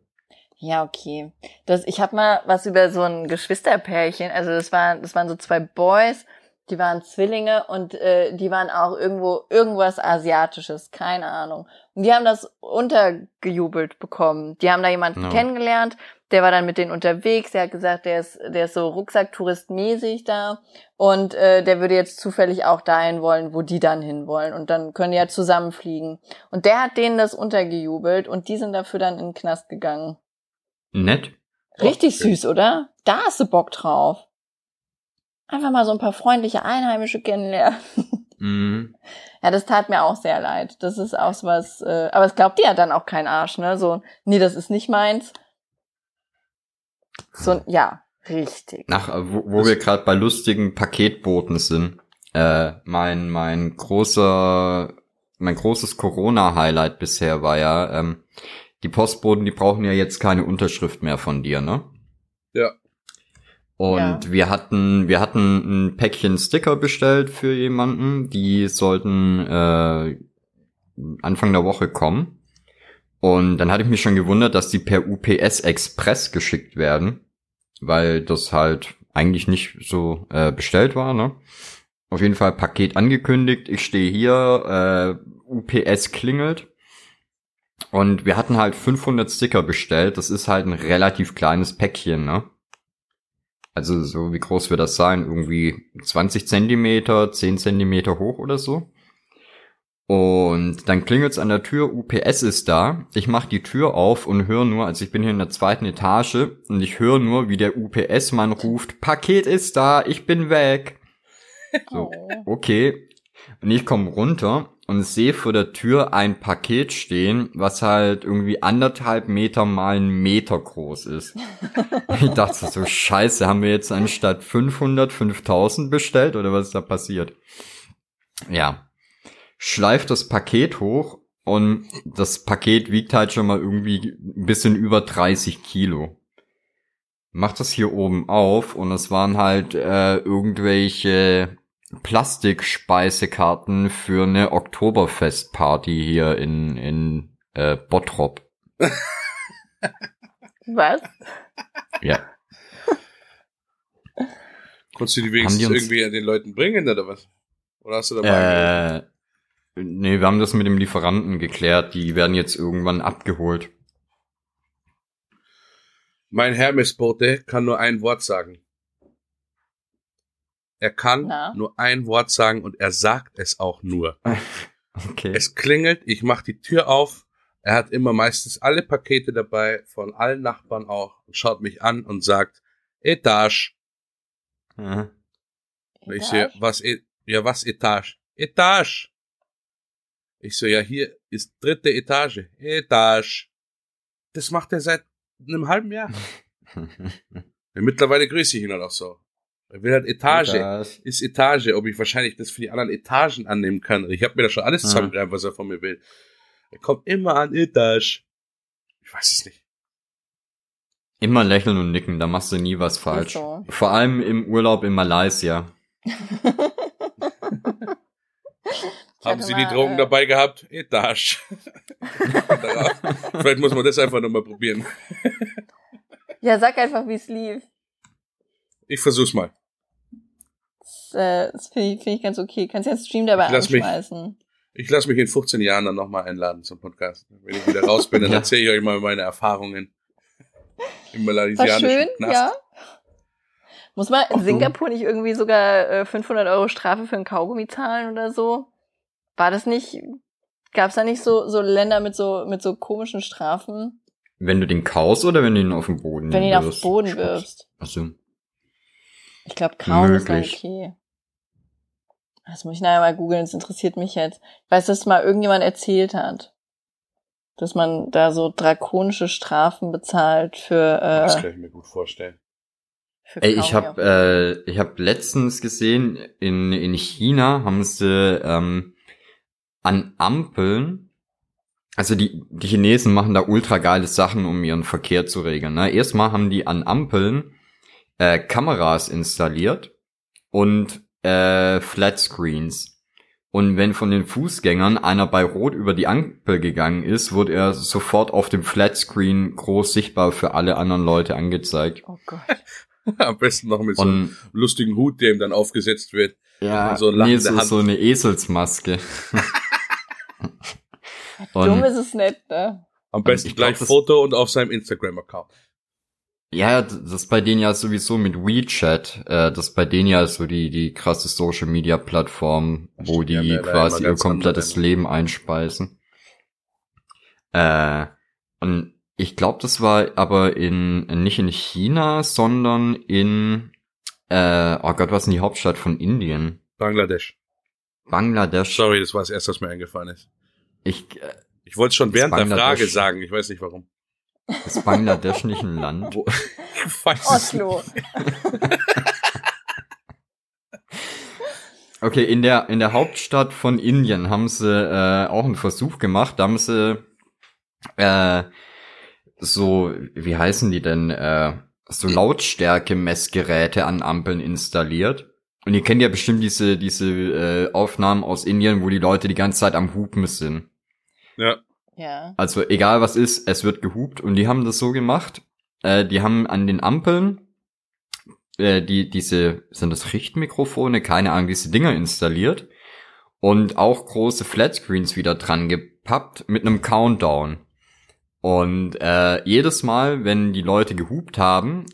Ja, okay. Das, ich habe mal was über so ein Geschwisterpärchen, also das waren, das waren so zwei Boys, die waren Zwillinge und äh, die waren auch irgendwo irgendwas Asiatisches, keine Ahnung. Und die haben das untergejubelt bekommen. Die haben da jemanden no. kennengelernt, der war dann mit denen unterwegs, der hat gesagt, der ist, der ist so Rucksacktourist-mäßig da und äh, der würde jetzt zufällig auch dahin wollen, wo die dann hinwollen und dann können die ja zusammenfliegen. Und der hat denen das untergejubelt und die sind dafür dann in den Knast gegangen. Nett. Richtig Okay. süß, oder? Da hast du Bock drauf. Einfach mal so ein paar freundliche Einheimische kennenlernen. Mhm. Ja, das tat mir auch sehr leid. Das ist auch was, äh, aber es glaubt dir ja dann auch kein Arsch, ne? So, nee, das ist nicht meins. So, ja, richtig. Nach, äh, wo, wo wir gerade bei lustigen Paketbooten sind. Äh, mein, mein großer, mein großes Corona-Highlight bisher war ja, ähm, die Postboten, die brauchen ja jetzt keine Unterschrift mehr von dir, ne? Ja. Und Ja. wir hatten, wir hatten ein Päckchen Sticker bestellt für jemanden, die sollten äh, Anfang der Woche kommen. Und dann hatte ich mich schon gewundert, dass die per UPS Express geschickt werden, weil das halt eigentlich nicht so äh, bestellt war, ne? Auf jeden Fall Paket angekündigt. Ich stehe hier, äh, UPS klingelt. Und wir hatten halt 500 Sticker bestellt. Das ist halt ein relativ kleines Päckchen, ne? Also so wie groß wird das sein? Irgendwie 20 Zentimeter, 10 Zentimeter hoch oder so. Und dann klingelt's an der Tür, UPS ist da. Ich mach die Tür auf und höre nur, also ich bin hier in der zweiten Etage und ich höre nur, wie der UPS-Mann ruft, Paket ist da, ich bin weg. So, Oh. okay. Und ich komme runter und sehe vor der Tür ein Paket stehen, was halt irgendwie anderthalb Meter mal einen Meter groß ist. ich dachte so, scheiße, haben wir jetzt anstatt 500 5000 bestellt oder was ist da passiert? Ja. Schleift das Paket hoch und das Paket wiegt halt schon mal irgendwie ein bisschen über 30 Kilo. Macht das hier oben auf und es waren halt äh, irgendwelche Plastikspeisekarten für eine Oktoberfestparty hier in, in äh, Bottrop. Was? Ja. Konntest du die wenigstens die irgendwie an den Leuten bringen oder was? Oder hast du da mal Äh, nee, wir haben das mit dem Lieferanten geklärt. Die werden jetzt irgendwann abgeholt. Mein Hermesbote kann nur ein Wort sagen. Er kann Na? nur ein Wort sagen und er sagt es auch nur. Okay. Es klingelt, ich mache die Tür auf. Er hat immer meistens alle Pakete dabei, von allen Nachbarn auch, und schaut mich an und sagt, Etage. Ja. Ich ja, was, E- ja, was Etage? Etage. Ich so, ja, hier ist dritte Etage. Etage. Das macht er seit einem halben Jahr. Ja, mittlerweile grüße ich ihn halt auch so. Er will halt Etage. Das- Ist Etage, ob ich wahrscheinlich das für die anderen Etagen annehmen kann. Ich habe mir da schon alles zusammengereimt, was er von mir will. Er kommt immer an Etage. Ich weiß es nicht. Immer lächeln und nicken, da machst du nie was falsch. so. Vor allem im Urlaub in Malaysia. Haben Sie die mal, Drogen äh, dabei gehabt? Etage. Vielleicht muss man das einfach nochmal probieren. Ja, sag einfach, wie es lief. Ich versuch's mal. Das, äh, das finde ich, find ich ganz okay. Kannst ja einen Stream dabei Ich lass mich- anschmeißen. Ich lasse mich in 15 Jahren dann nochmal einladen zum Podcast. Wenn ich wieder raus bin, dann Ja. erzähle ich euch mal meine Erfahrungen im War malaysianischen schön, Knast. ja. Muss man in. Singapur nicht irgendwie sogar äh, 500 Euro Strafe für ein Kaugummi zahlen oder so? War das nicht, gab's da nicht so, so Länder mit so, mit so komischen Strafen, Wenn du den kaust oder wenn du ihn auf den Boden wenn du ihn auf den? Boden wirfst? Achso. Ich glaube, kaum ist dann okay. Das muss ich nachher mal googeln, das interessiert mich jetzt. Ich weiß, dass mal irgendjemand erzählt hat, dass man da so drakonische Strafen bezahlt für, Das äh, kann ich mir gut vorstellen. für Ey, ich Kaugummi hab, auf- äh, ich hab letztens gesehen, in, in China haben sie ähm, an Ampeln, also die, die Chinesen machen da ultra geile Sachen, um ihren Verkehr zu regeln. Ne? Erstmal haben die an Ampeln äh, Kameras installiert und äh, Flatscreens. Und wenn von den Fußgängern einer bei Rot über die Ampel gegangen ist, wurde er sofort auf dem Flatscreen groß sichtbar für alle anderen Leute angezeigt. Oh Gott. Am besten noch mit so einem Und lustigen Hut, der ihm dann aufgesetzt wird. Ja, So so, nee, es ist Hand. so eine Eselsmaske. Und- Dumm ist es nicht, ne? Am besten glaub, gleich das- Foto und auf seinem Instagram-Account. Ja, das ist bei denen ja sowieso mit WeChat, äh, das ist bei denen ja so die, die krasse Social Media Plattform, wo die ja quasi ihr komplettes. Leben einspeisen. Äh, und Ich glaube, das war aber in nicht in China, sondern in äh, oh Gott, was ist denn die Hauptstadt von Indien? Bangladesch. Bangladesch. Sorry, das war das erste, was mir eingefallen ist. Ich äh, Ich wollte es schon während der Bangladesch- Frage sagen, ich weiß nicht warum. ist Bangladesch nicht ein Land? Wo- Ich weiß. Oslo. Okay, in der in der Hauptstadt von Indien haben sie äh, auch einen Versuch gemacht. Da haben sie äh, so wie heißen die denn äh, so Lautstärke-Messgeräte an Ampeln installiert. Und ihr kennt ja bestimmt diese diese äh, Aufnahmen aus Indien, wo die Leute die ganze Zeit am Hupen sind. Ja. Ja. Also egal was ist, es wird gehupt und die haben das so gemacht. Äh, die haben an den Ampeln äh, die diese sind das Richtmikrofone, keine Ahnung, diese Dinger installiert und auch große Flatscreens wieder dran gepappt mit einem Countdown. Und äh, jedes Mal, wenn die Leute gehupt haben,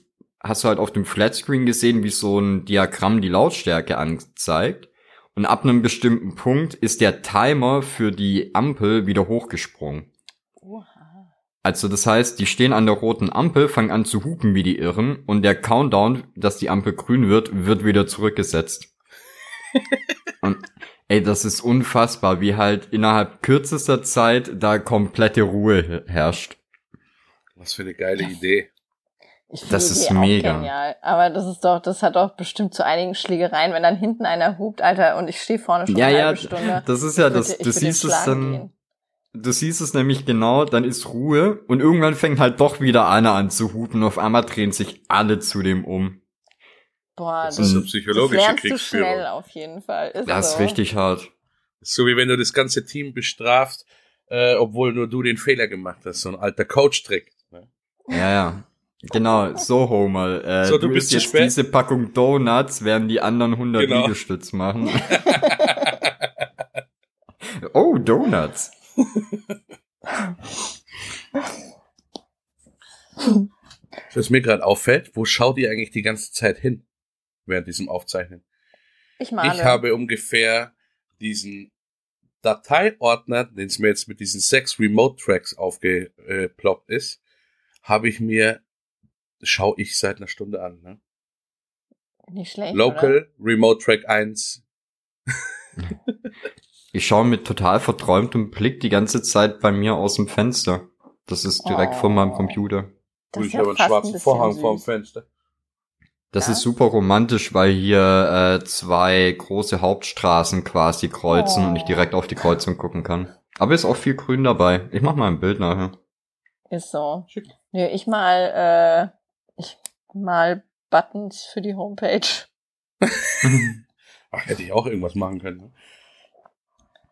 hast du halt auf dem Flatscreen gesehen, wie so ein Diagramm die Lautstärke anzeigt. Und ab einem bestimmten Punkt ist der Timer für die Ampel wieder hochgesprungen. Oha. Also das heißt, die stehen an der roten Ampel, fangen an zu hupen wie die Irren und der Countdown, dass die Ampel grün wird, wird wieder zurückgesetzt. und ey, das ist unfassbar, wie halt innerhalb kürzester Zeit da komplette Ruhe herrscht. Was für eine geile Idee. Ich Das ist mega. Genial. Aber das ist doch, das hat doch bestimmt zu einigen Schlägereien, wenn dann hinten einer hupt, Alter, und ich stehe vorne schon Ja, eine ja, halbe Stunde. das ist ja das, würde- du siehst es dann, gehen. du siehst es nämlich genau, dann ist Ruhe und irgendwann fängt halt doch wieder einer an zu hupen und auf einmal drehen sich alle zu dem um. Boah, Das das, ist so das psychologische lernst du Kriegsführung. schnell auf jeden Fall. Ist Das ist so. richtig hart. Das ist so wie wenn du das ganze Team bestrafst, äh, obwohl nur du den Fehler gemacht hast. So ein alter Coach-Trick. ne? Ja, ja. Genau, so Homer. Äh, So, du, du bist jetzt diese Packung Donuts, während die anderen 100 Genau. Liegestütz machen. oh, Donuts. Was mir gerade auffällt, wo schaut ihr eigentlich die ganze Zeit hin während diesem Aufzeichnen? Ich male. Ich habe ungefähr diesen Dateiordner, den es mir jetzt mit diesen sechs Remote Tracks aufgeploppt ist, habe ich mir, schaue ich seit einer Stunde an. Ne? Nicht schlecht. Oder? Local, Remote Track 1. Ich schaue mit total verträumtem Blick die ganze Zeit bei mir aus dem Fenster. Das ist direkt vor meinem Oh. Computer. Das ich habe ja einen fast schwarzen ein Vorhang süß. vorm Fenster. Das Ja. ist super romantisch, weil hier äh, zwei große Hauptstraßen quasi kreuzen Oh. und ich direkt auf die Kreuzung gucken kann. Aber ist auch viel Grün dabei. Ich mach mal ein Bild nachher. Ist so. Schick. Nö, ich mal, äh, mal Buttons für die Homepage. Ach, hätte ich auch irgendwas machen können. Ne?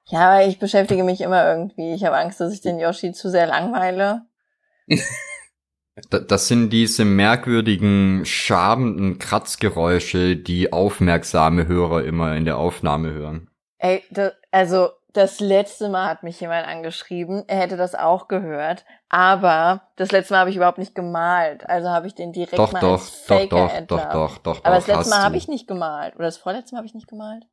Ja, aber ich beschäftige mich immer irgendwie. Ich habe Angst, dass ich den Yoshi zu sehr langweile. Da- Das sind diese merkwürdigen, schabenden Kratzgeräusche, die aufmerksame Hörer immer in der Aufnahme hören. Ey, da, also das letzte Mal hat mich jemand angeschrieben, er hätte das auch gehört, aber das letzte Mal habe ich überhaupt nicht gemalt, also habe ich den direkt Doch, mal doch, als doch, Faker doch, doch, entlarvt. doch, doch, Aber doch, das letzte Mal habe ich nicht gemalt oder das vorletzte Mal habe ich nicht gemalt.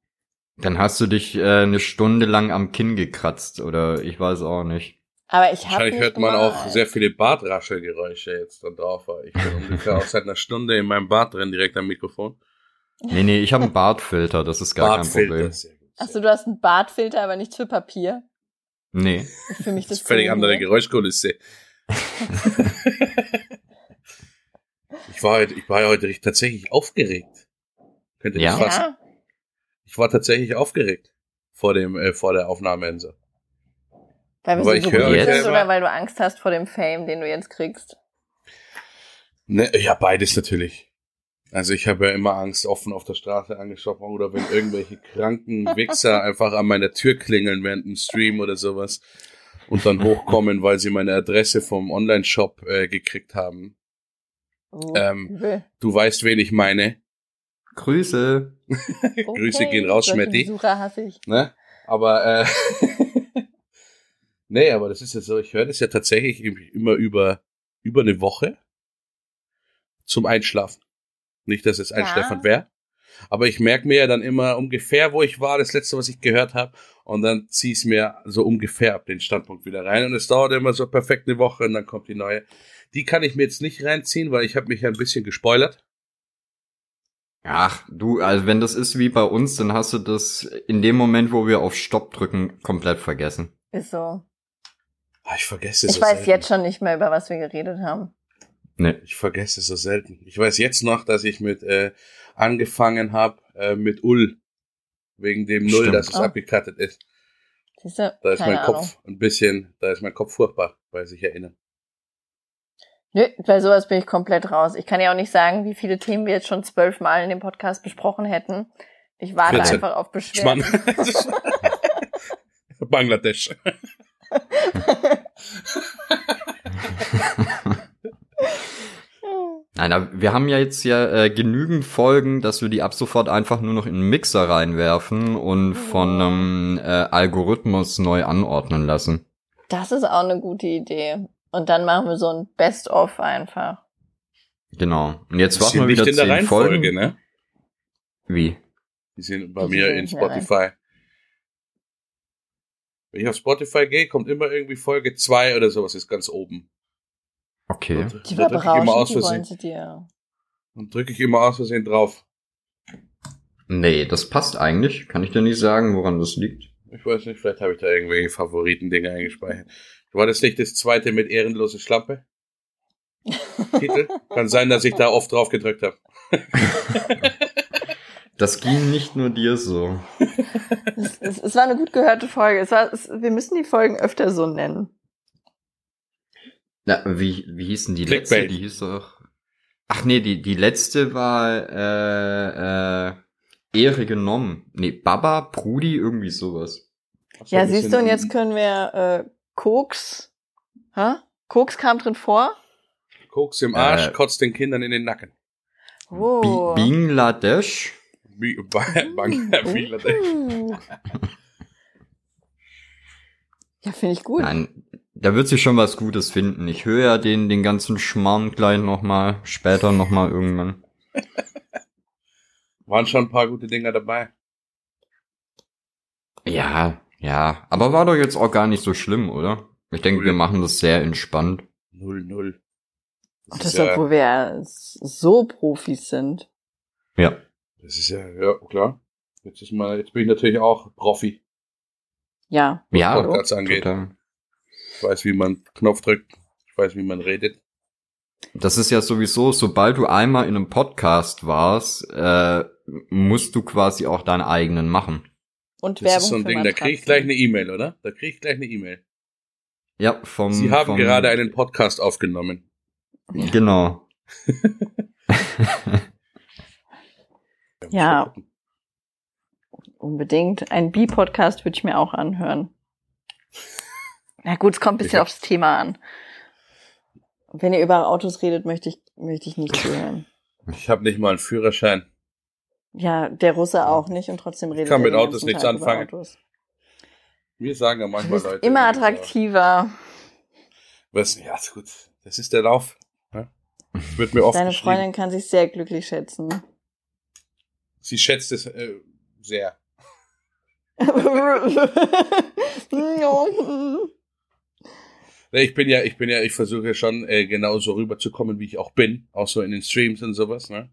Dann hast du dich äh, eine Stunde lang am Kinn gekratzt oder ich weiß auch nicht. Aber ich habe Wahrscheinlich hört man gemalt. auch sehr viele Bartraschelgeräusche jetzt da drauf. weil Ich bin ungefähr auch seit einer Stunde in meinem Bad drin, direkt am Mikrofon. Nee, nee, ich habe einen Bartfilter, das ist gar kein Problem. sehr gut. Achso, du hast einen Bartfilter, aber nichts für Papier. Nee. Für mich Das das ist völlig andere. Geräuschkulisse. ich war heute, ich war heute richtig- tatsächlich aufgeregt. Könnt ihr Ja? das fassen? Ja, Ich war tatsächlich aufgeregt vor dem, äh, vor der Aufnahme. Enso. weil wir Aber so euch sind oder weil du Angst hast vor dem Fame, den du jetzt kriegst. Ne, ja, beides natürlich. Also ich habe ja immer Angst, offen auf der Straße angesprochen oder wenn irgendwelche kranken Wichser einfach an meiner Tür klingeln während dem Stream oder sowas und dann hochkommen, weil sie meine Adresse vom Online-Shop äh, gekriegt haben. Uh, Ähm. Du weißt, wen ich meine. Grüße. Grüße Okay, gehen raus, Schmetti. Besucher hasse ich. Ne? Aber äh, nee, aber das ist ja so, ich höre das ja tatsächlich immer über über eine Woche zum Einschlafen. Nicht, dass es einschläfernd Ja. wäre, Aber ich merke mir ja dann immer ungefähr, wo ich war, das letzte, was ich gehört habe. Und dann ziehe ich mir so ungefähr ab den Standpunkt wieder rein. Und es dauert immer so perfekt eine Woche und dann kommt die neue. Die kann ich mir jetzt nicht reinziehen, weil ich habe mich ja ein bisschen gespoilert. Ach, du, also wenn das ist wie bei uns, dann hast du das in dem Moment, wo wir auf Stopp drücken, komplett vergessen. Ist so. Ah, ich vergesse es Ich so weiß selten. jetzt schon nicht mehr, über was wir geredet haben. Nee. Ich vergesse es so selten. Ich weiß jetzt noch, dass ich mit äh, angefangen habe äh, mit Ull. Wegen dem Null, Stimmt. dass es Ah. abgekattet ist. Siehst du? Da ist mein Ahnung. Kopf ein bisschen, da ist mein Kopf furchtbar, bei sich erinnern. Nö, bei sowas bin ich komplett raus. Ich kann ja auch nicht sagen, wie viele Themen wir jetzt schon zwölfmal in dem Podcast besprochen hätten. Ich warte 14. einfach auf Beschwerden. Bangladesch. Nein, aber wir haben ja jetzt ja äh, genügend Folgen, dass wir die ab sofort einfach nur noch in einen Mixer reinwerfen und von einem äh, Algorithmus neu anordnen lassen. Das ist auch eine gute Idee. Und dann machen wir so ein Best-of einfach. Genau. Und jetzt warten wir nicht wieder in der zehn Reihenfolge, Folgen. ne? Wie? Die sind bei Die mir sind in nicht Spotify. Wenn ich auf Spotify gehe, kommt immer irgendwie Folge 2 oder sowas, ist ganz oben. Okay. Und Die da drücke ich immer aus verbrauschen, die wollen sie dir. und drücke ich immer aus Versehen drauf. Nee, das passt eigentlich. Kann ich dir nicht sagen, woran das liegt. Ich weiß nicht, vielleicht habe ich da irgendwelche Favoriten-Dinge eingespeichert. War das nicht das zweite mit ehrenlose Schlampe? Titel? Kann sein, dass ich da oft drauf gedrückt habe. Das ging nicht nur dir so. Es, es, es war eine gut gehörte Folge. Es war, es, wir müssen die Folgen öfter so nennen. Na, wie, wie hieß denn die Clickbait. letzte? Die hieß doch. Ach nee, die, die letzte war äh, äh, Ehre genommen. Nee, Baba, Brudi, irgendwie sowas. Ja, siehst du, und jetzt können wir äh, Koks. Hä? Koks kam drin vor. Koks im Arsch, Äh. kotzt den Kindern in den Nacken. Oh. Bi Bangladesch. Bang, Bangladesch. Uh. Ja, finde ich gut. Nein, da wird sich schon was Gutes finden. Ich höre ja den, den ganzen Schmarrn gleich nochmal, später nochmal irgendwann. Waren schon ein paar gute Dinger dabei. Ja, ja. Aber war doch jetzt auch gar nicht so schlimm, oder? Ich denke, wir machen das sehr entspannt. Null, null. Das, Und das, ist ja, obwohl wir ja so Profis sind. Ja. das ist ja, ja, klar. Jetzt ist mal, jetzt bin ich natürlich auch Profi. Ja. Ja, Podcasts angeht. total. Ich weiß, wie man Knopf drückt. Ich weiß, wie man redet. Das ist ja sowieso, sobald du einmal in einem Podcast warst, äh, musst du quasi auch deinen eigenen machen. Und Das Werbung ist so ein Ding, da kriege ich gleich eine E-Mail, oder? Da kriege ich gleich eine E-Mail. Ja, vom. Sie haben vom, gerade einen Podcast aufgenommen. Genau. Ja. Unbedingt. Ein B-Podcast würde ich mir auch anhören. Na gut, es kommt ein bisschen Ich aufs Thema an. Wenn ihr über Autos redet, möchte ich, möchte ich nicht zuhören. Ich habe nicht mal einen Führerschein. Ja, der Russe auch nicht und trotzdem redet kann er mit Autos nichts Tag anfangen. Autos. Wir sagen ja Du manchmal bist Leute. immer attraktiver. Was, ja, ist gut. Das ist der Lauf. Das wird mir oft Deine. Freundin kann sich sehr glücklich schätzen. Sie schätzt es äh, sehr. Nee, Ich bin ja, ich bin ja, ich versuche schon äh, genauso rüberzukommen, wie ich auch bin, auch so in den Streams und sowas, ne?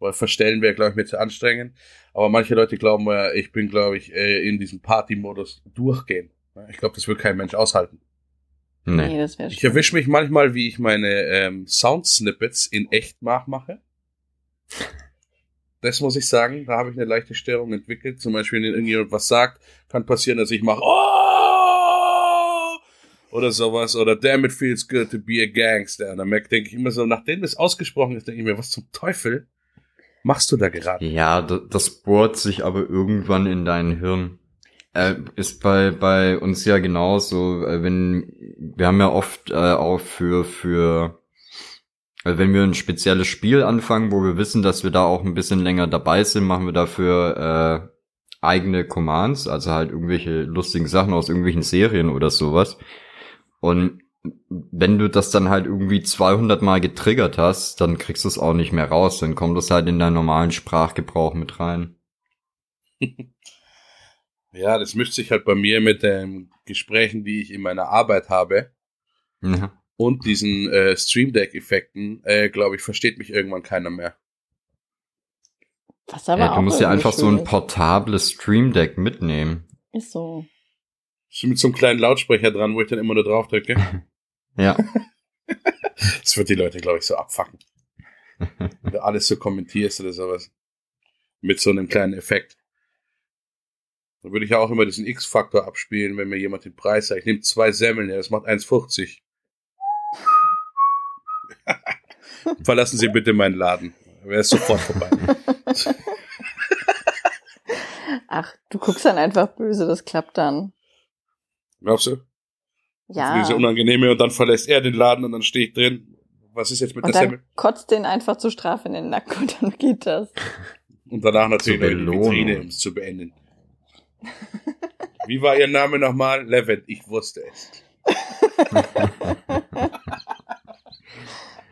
Weil verstellen wäre, glaube ich, mir zu anstrengend. Aber manche Leute glauben, äh, ich bin, glaube ich, äh, in diesem Party-Modus durchgehen. ne? Ich glaube, das wird kein Mensch aushalten. Nee. nee, das wäre Ich erwische mich manchmal, wie ich meine ähm, Sound-Snippets in echt nachmache. Das muss ich sagen, da habe ich eine leichte Störung entwickelt. Zum Beispiel, wenn irgendjemand was sagt, kann passieren, dass ich mache oh! Oder sowas oder damn it feels good to be a gangster. Und dann denke ich immer so, nachdem das ausgesprochen ist, denke ich mir, was zum Teufel machst du da gerade? Ja, das bohrt sich aber irgendwann in dein Hirn. Äh, ist bei bei uns ja genauso, äh, wenn wir haben ja oft äh, auch für für äh, wenn wir ein spezielles Spiel anfangen, wo wir wissen, dass wir da auch ein bisschen länger dabei sind, machen wir dafür äh, eigene Commands, also halt irgendwelche lustigen Sachen aus irgendwelchen Serien oder sowas. Und wenn du das dann halt irgendwie 200 Mal getriggert hast, dann kriegst du es auch nicht mehr raus. Dann kommt das halt in deinen normalen Sprachgebrauch mit rein. Ja, das mischt sich halt bei mir mit den Gesprächen, die ich in meiner Arbeit habe Ja. und diesen äh, Stream Deck-Effekten, äh, glaube ich, versteht mich irgendwann keiner mehr. Was aber ja, auch du musst ja einfach so ein portables Stream Deck mitnehmen. Ist so. Mit so einem kleinen Lautsprecher dran, wo ich dann immer nur drauf drücke. Ja. Das wird die Leute, glaube ich, so abfacken. Wenn du alles so kommentierst oder sowas. Mit so einem kleinen Effekt. Dann würde ich ja auch immer diesen X-Faktor abspielen, wenn mir jemand den Preis sagt. Ich nehme zwei Semmeln, ja, das macht 1,50. Verlassen Sie bitte meinen Laden. Wäre es sofort vorbei. Ach, du guckst dann einfach böse, das klappt dann. Glaubst du? Ja. Diese unangenehme und dann verlässt er den Laden und dann stehe ich drin. Was ist jetzt mit Und der dann Semmel? kotzt den einfach zur Strafe in den Nacken und dann geht das. Und danach natürlich noch die. Vitrine, um es zu beenden. Wie war Ihr Name nochmal? Levent, ich wusste es.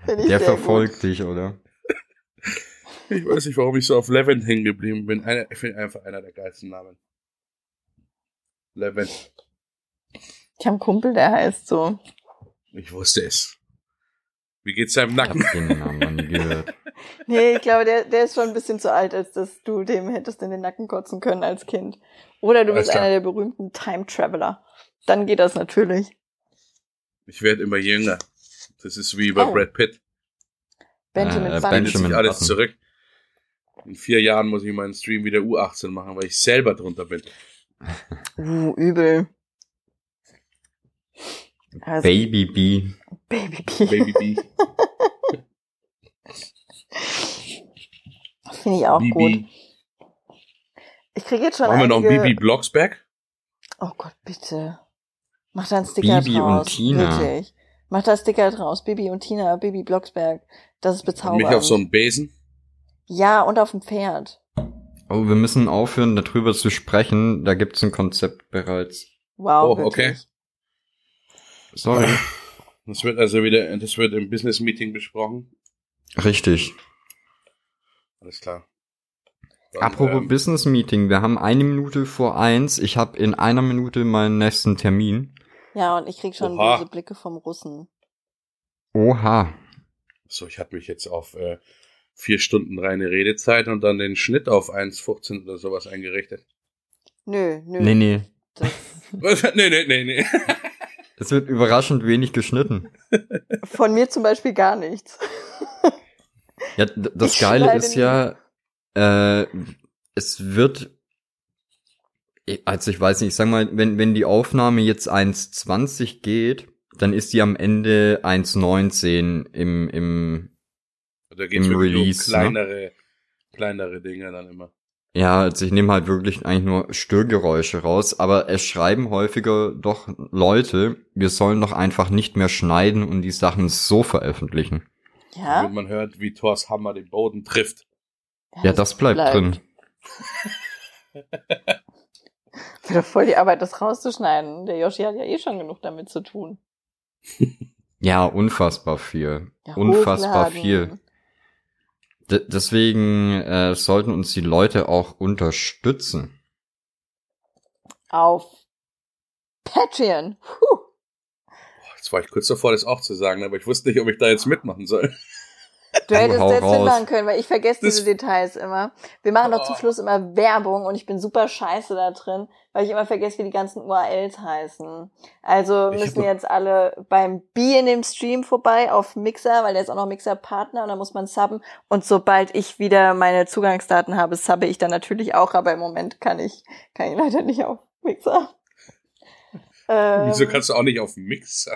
Der verfolgt dich, oder? Ich weiß nicht, warum ich so auf Levent hängen geblieben bin. Einer, ich finde einfach einer der geilsten Namen. Levent, Gut. Ich habe einen Kumpel, der heißt so. ich wusste es. Wie geht's seinem Ich Nacken? hab den Namen noch nie gehört. Nee, ich glaube, der, der ist schon ein bisschen zu alt, als dass du dem hättest in den Nacken kotzen können als Kind. Oder du Alles bist klar. einer der berühmten Time Traveler. Dann geht das natürlich. Ich werde immer jünger. Das ist wie bei Oh. Brad Pitt. Benjamin Äh, Button. Sich alles Button. zurück. In vier Jahren muss ich meinen Stream wieder U18 machen, weil ich selber drunter bin. Uh, übel. Also, Baby B. Baby B. Baby B. Finde ich auch gut. BB. Ich kriege jetzt schon Machen wir noch. BB Blocksberg? Oh Gott, bitte. Mach da einen Sticker Bibi und draus. Tina. Wirklich. Mach da einen Sticker draus. Bibi und Tina, Bibi Blocksberg. Das ist Und bezaubernd. mich auf so einen Besen? ja, und auf dem Pferd. Oh, wir müssen aufhören, darüber zu sprechen. Da gibt's ein Konzept bereits. Wow, Oh, okay. Sorry. Das wird also wieder, das wird im Business Meeting besprochen. Richtig. Alles klar. Dann, Apropos ähm, Business Meeting, wir haben eine Minute vor eins. Ich habe in einer Minute meinen nächsten Termin. Ja, und ich krieg schon Oha. böse Blicke vom Russen. Oha. So, ich hatte mich jetzt auf äh, vier Stunden reine Redezeit und dann den Schnitt auf 1,15 oder sowas eingerichtet. Nö, nö. Nee, nee. Das, nee, nee, nee, nee. Es wird überraschend wenig geschnitten. von mir zum Beispiel gar nichts. Ja, das Ich Geile ist ja, äh, es wird, also ich weiß nicht, ich sag mal, wenn, wenn die Aufnahme jetzt 1,20 geht, dann ist die am Ende 1,19 im, im, Da geht's Im Release, um ne? kleinere, kleinere Dinge dann immer. Ja, also ich nehme halt wirklich eigentlich nur Störgeräusche raus, aber es schreiben häufiger doch Leute, wir sollen doch einfach nicht mehr schneiden und die Sachen so veröffentlichen. Ja? Wenn man hört, wie Thors Hammer den Boden trifft. Ja, das bleibt, drin. Wird doch voll die Arbeit, das rauszuschneiden. Der Yoshi hat ja eh schon genug damit zu tun. Ja, unfassbar viel. Ja, unfassbar hochladen. viel. D deswegen äh, sollten uns die Leute auch unterstützen. Auf Patreon. Puh. Jetzt war ich kurz davor, das auch zu sagen, aber ich wusste nicht, ob ich da jetzt mitmachen soll. Du hättest raus. mitmachen können, weil ich vergesse Das- diese Details immer. Wir machen doch zum Oh. Schluss immer Werbung und ich bin super scheiße da drin, weil ich immer vergesse, wie die ganzen URLs heißen. Also Ich müssen jetzt alle beim B in dem Stream vorbei auf Mixer, weil der ist auch noch Mixer-Partner und da muss man subben. Und sobald ich wieder meine Zugangsdaten habe, subbe ich dann natürlich auch, aber im Moment kann ich, kann ich leider nicht auf Mixer. Ähm, Wieso kannst du auch nicht auf den Mix?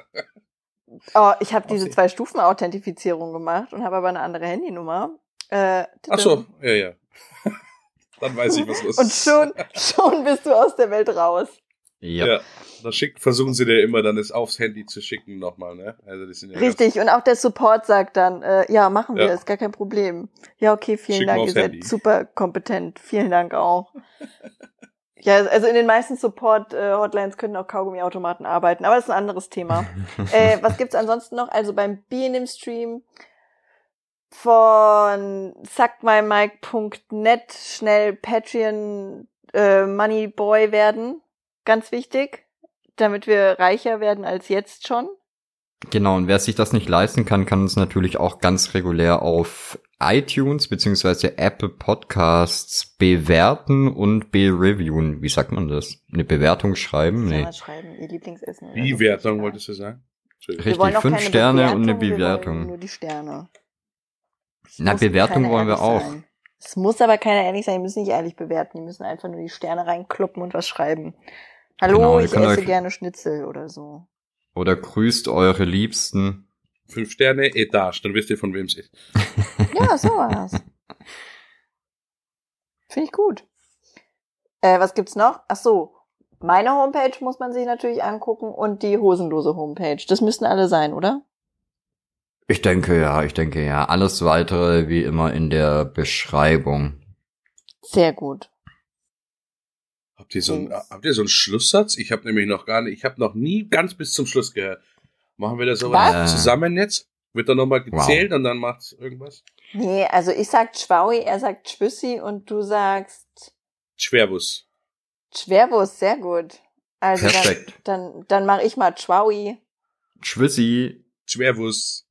Oh, ich habe diese zwei Stufen Authentifizierung gemacht und habe aber eine andere Handynummer. Äh, Ach so, ja, ja. Dann weiß ich, was los Und ist. schon, schon bist du aus der Welt raus. Ja. Ja. Dann schick, versuchen sie dir immer dann es aufs Handy zu schicken nochmal, ne? Also das sind ja Richtig. Und auch der Support sagt dann, äh, ja, machen wir, Ja. ist gar kein Problem. Ja, okay, vielen Schicken Dank, ihr seid Handy. super kompetent. Vielen Dank auch. Ja, also in den meisten Support-Hotlines können auch Kaugummiautomaten arbeiten, aber das ist ein anderes Thema. äh, was gibt's ansonsten noch? Also beim Bean im Stream von suckmymike.net schnell Patreon äh, Moneyboy werden. Ganz wichtig, damit wir reicher werden als jetzt schon. Genau, und wer sich das nicht leisten kann, kann uns natürlich auch ganz regulär auf iTunes beziehungsweise Apple Podcasts bewerten und bereviewen. Wie sagt man das? Eine Bewertung schreiben? Nee. schreiben, ihr Lieblingsessen. oder Die so. Wertung wolltest du sagen? Richtig, fünf Sterne und eine Bewertung, Bewertung. Nur die Sterne. Es Na, Bewertung wollen wir auch. Sein. Es muss aber keiner ehrlich sein, die müssen nicht ehrlich bewerten, die müssen einfach nur die Sterne reinkloppen und was schreiben. Hallo, Genau, ich esse euch- gerne Schnitzel oder so. Oder grüßt eure Liebsten. Fünf Sterne, Etage, dann wisst ihr, von wem es ist. Ja, sowas. Finde ich gut. Äh, was gibt's noch? Ach so, meine Homepage muss man sich natürlich angucken und die hosenlose Homepage. Das müssten alle sein, oder? Ich denke ja, ich denke ja. Alles weitere wie immer in der Beschreibung. Sehr gut. Habt ihr so einen, habt ihr so einen Schlusssatz? Ich habe nämlich noch gar nicht, ich habe noch nie ganz bis zum Schluss gehört. Machen wir das aber Was? zusammen jetzt? Wird dann nochmal gezählt und dann macht's irgendwas? Nee, also ich sag Schwaui, er sagt Schwüssi und du sagst Schwerwuss. Schwerwurst, sehr gut. Also dann, Perfekt. dann, dann mache ich mal Schwaui. Schwissi. Schwerwuss.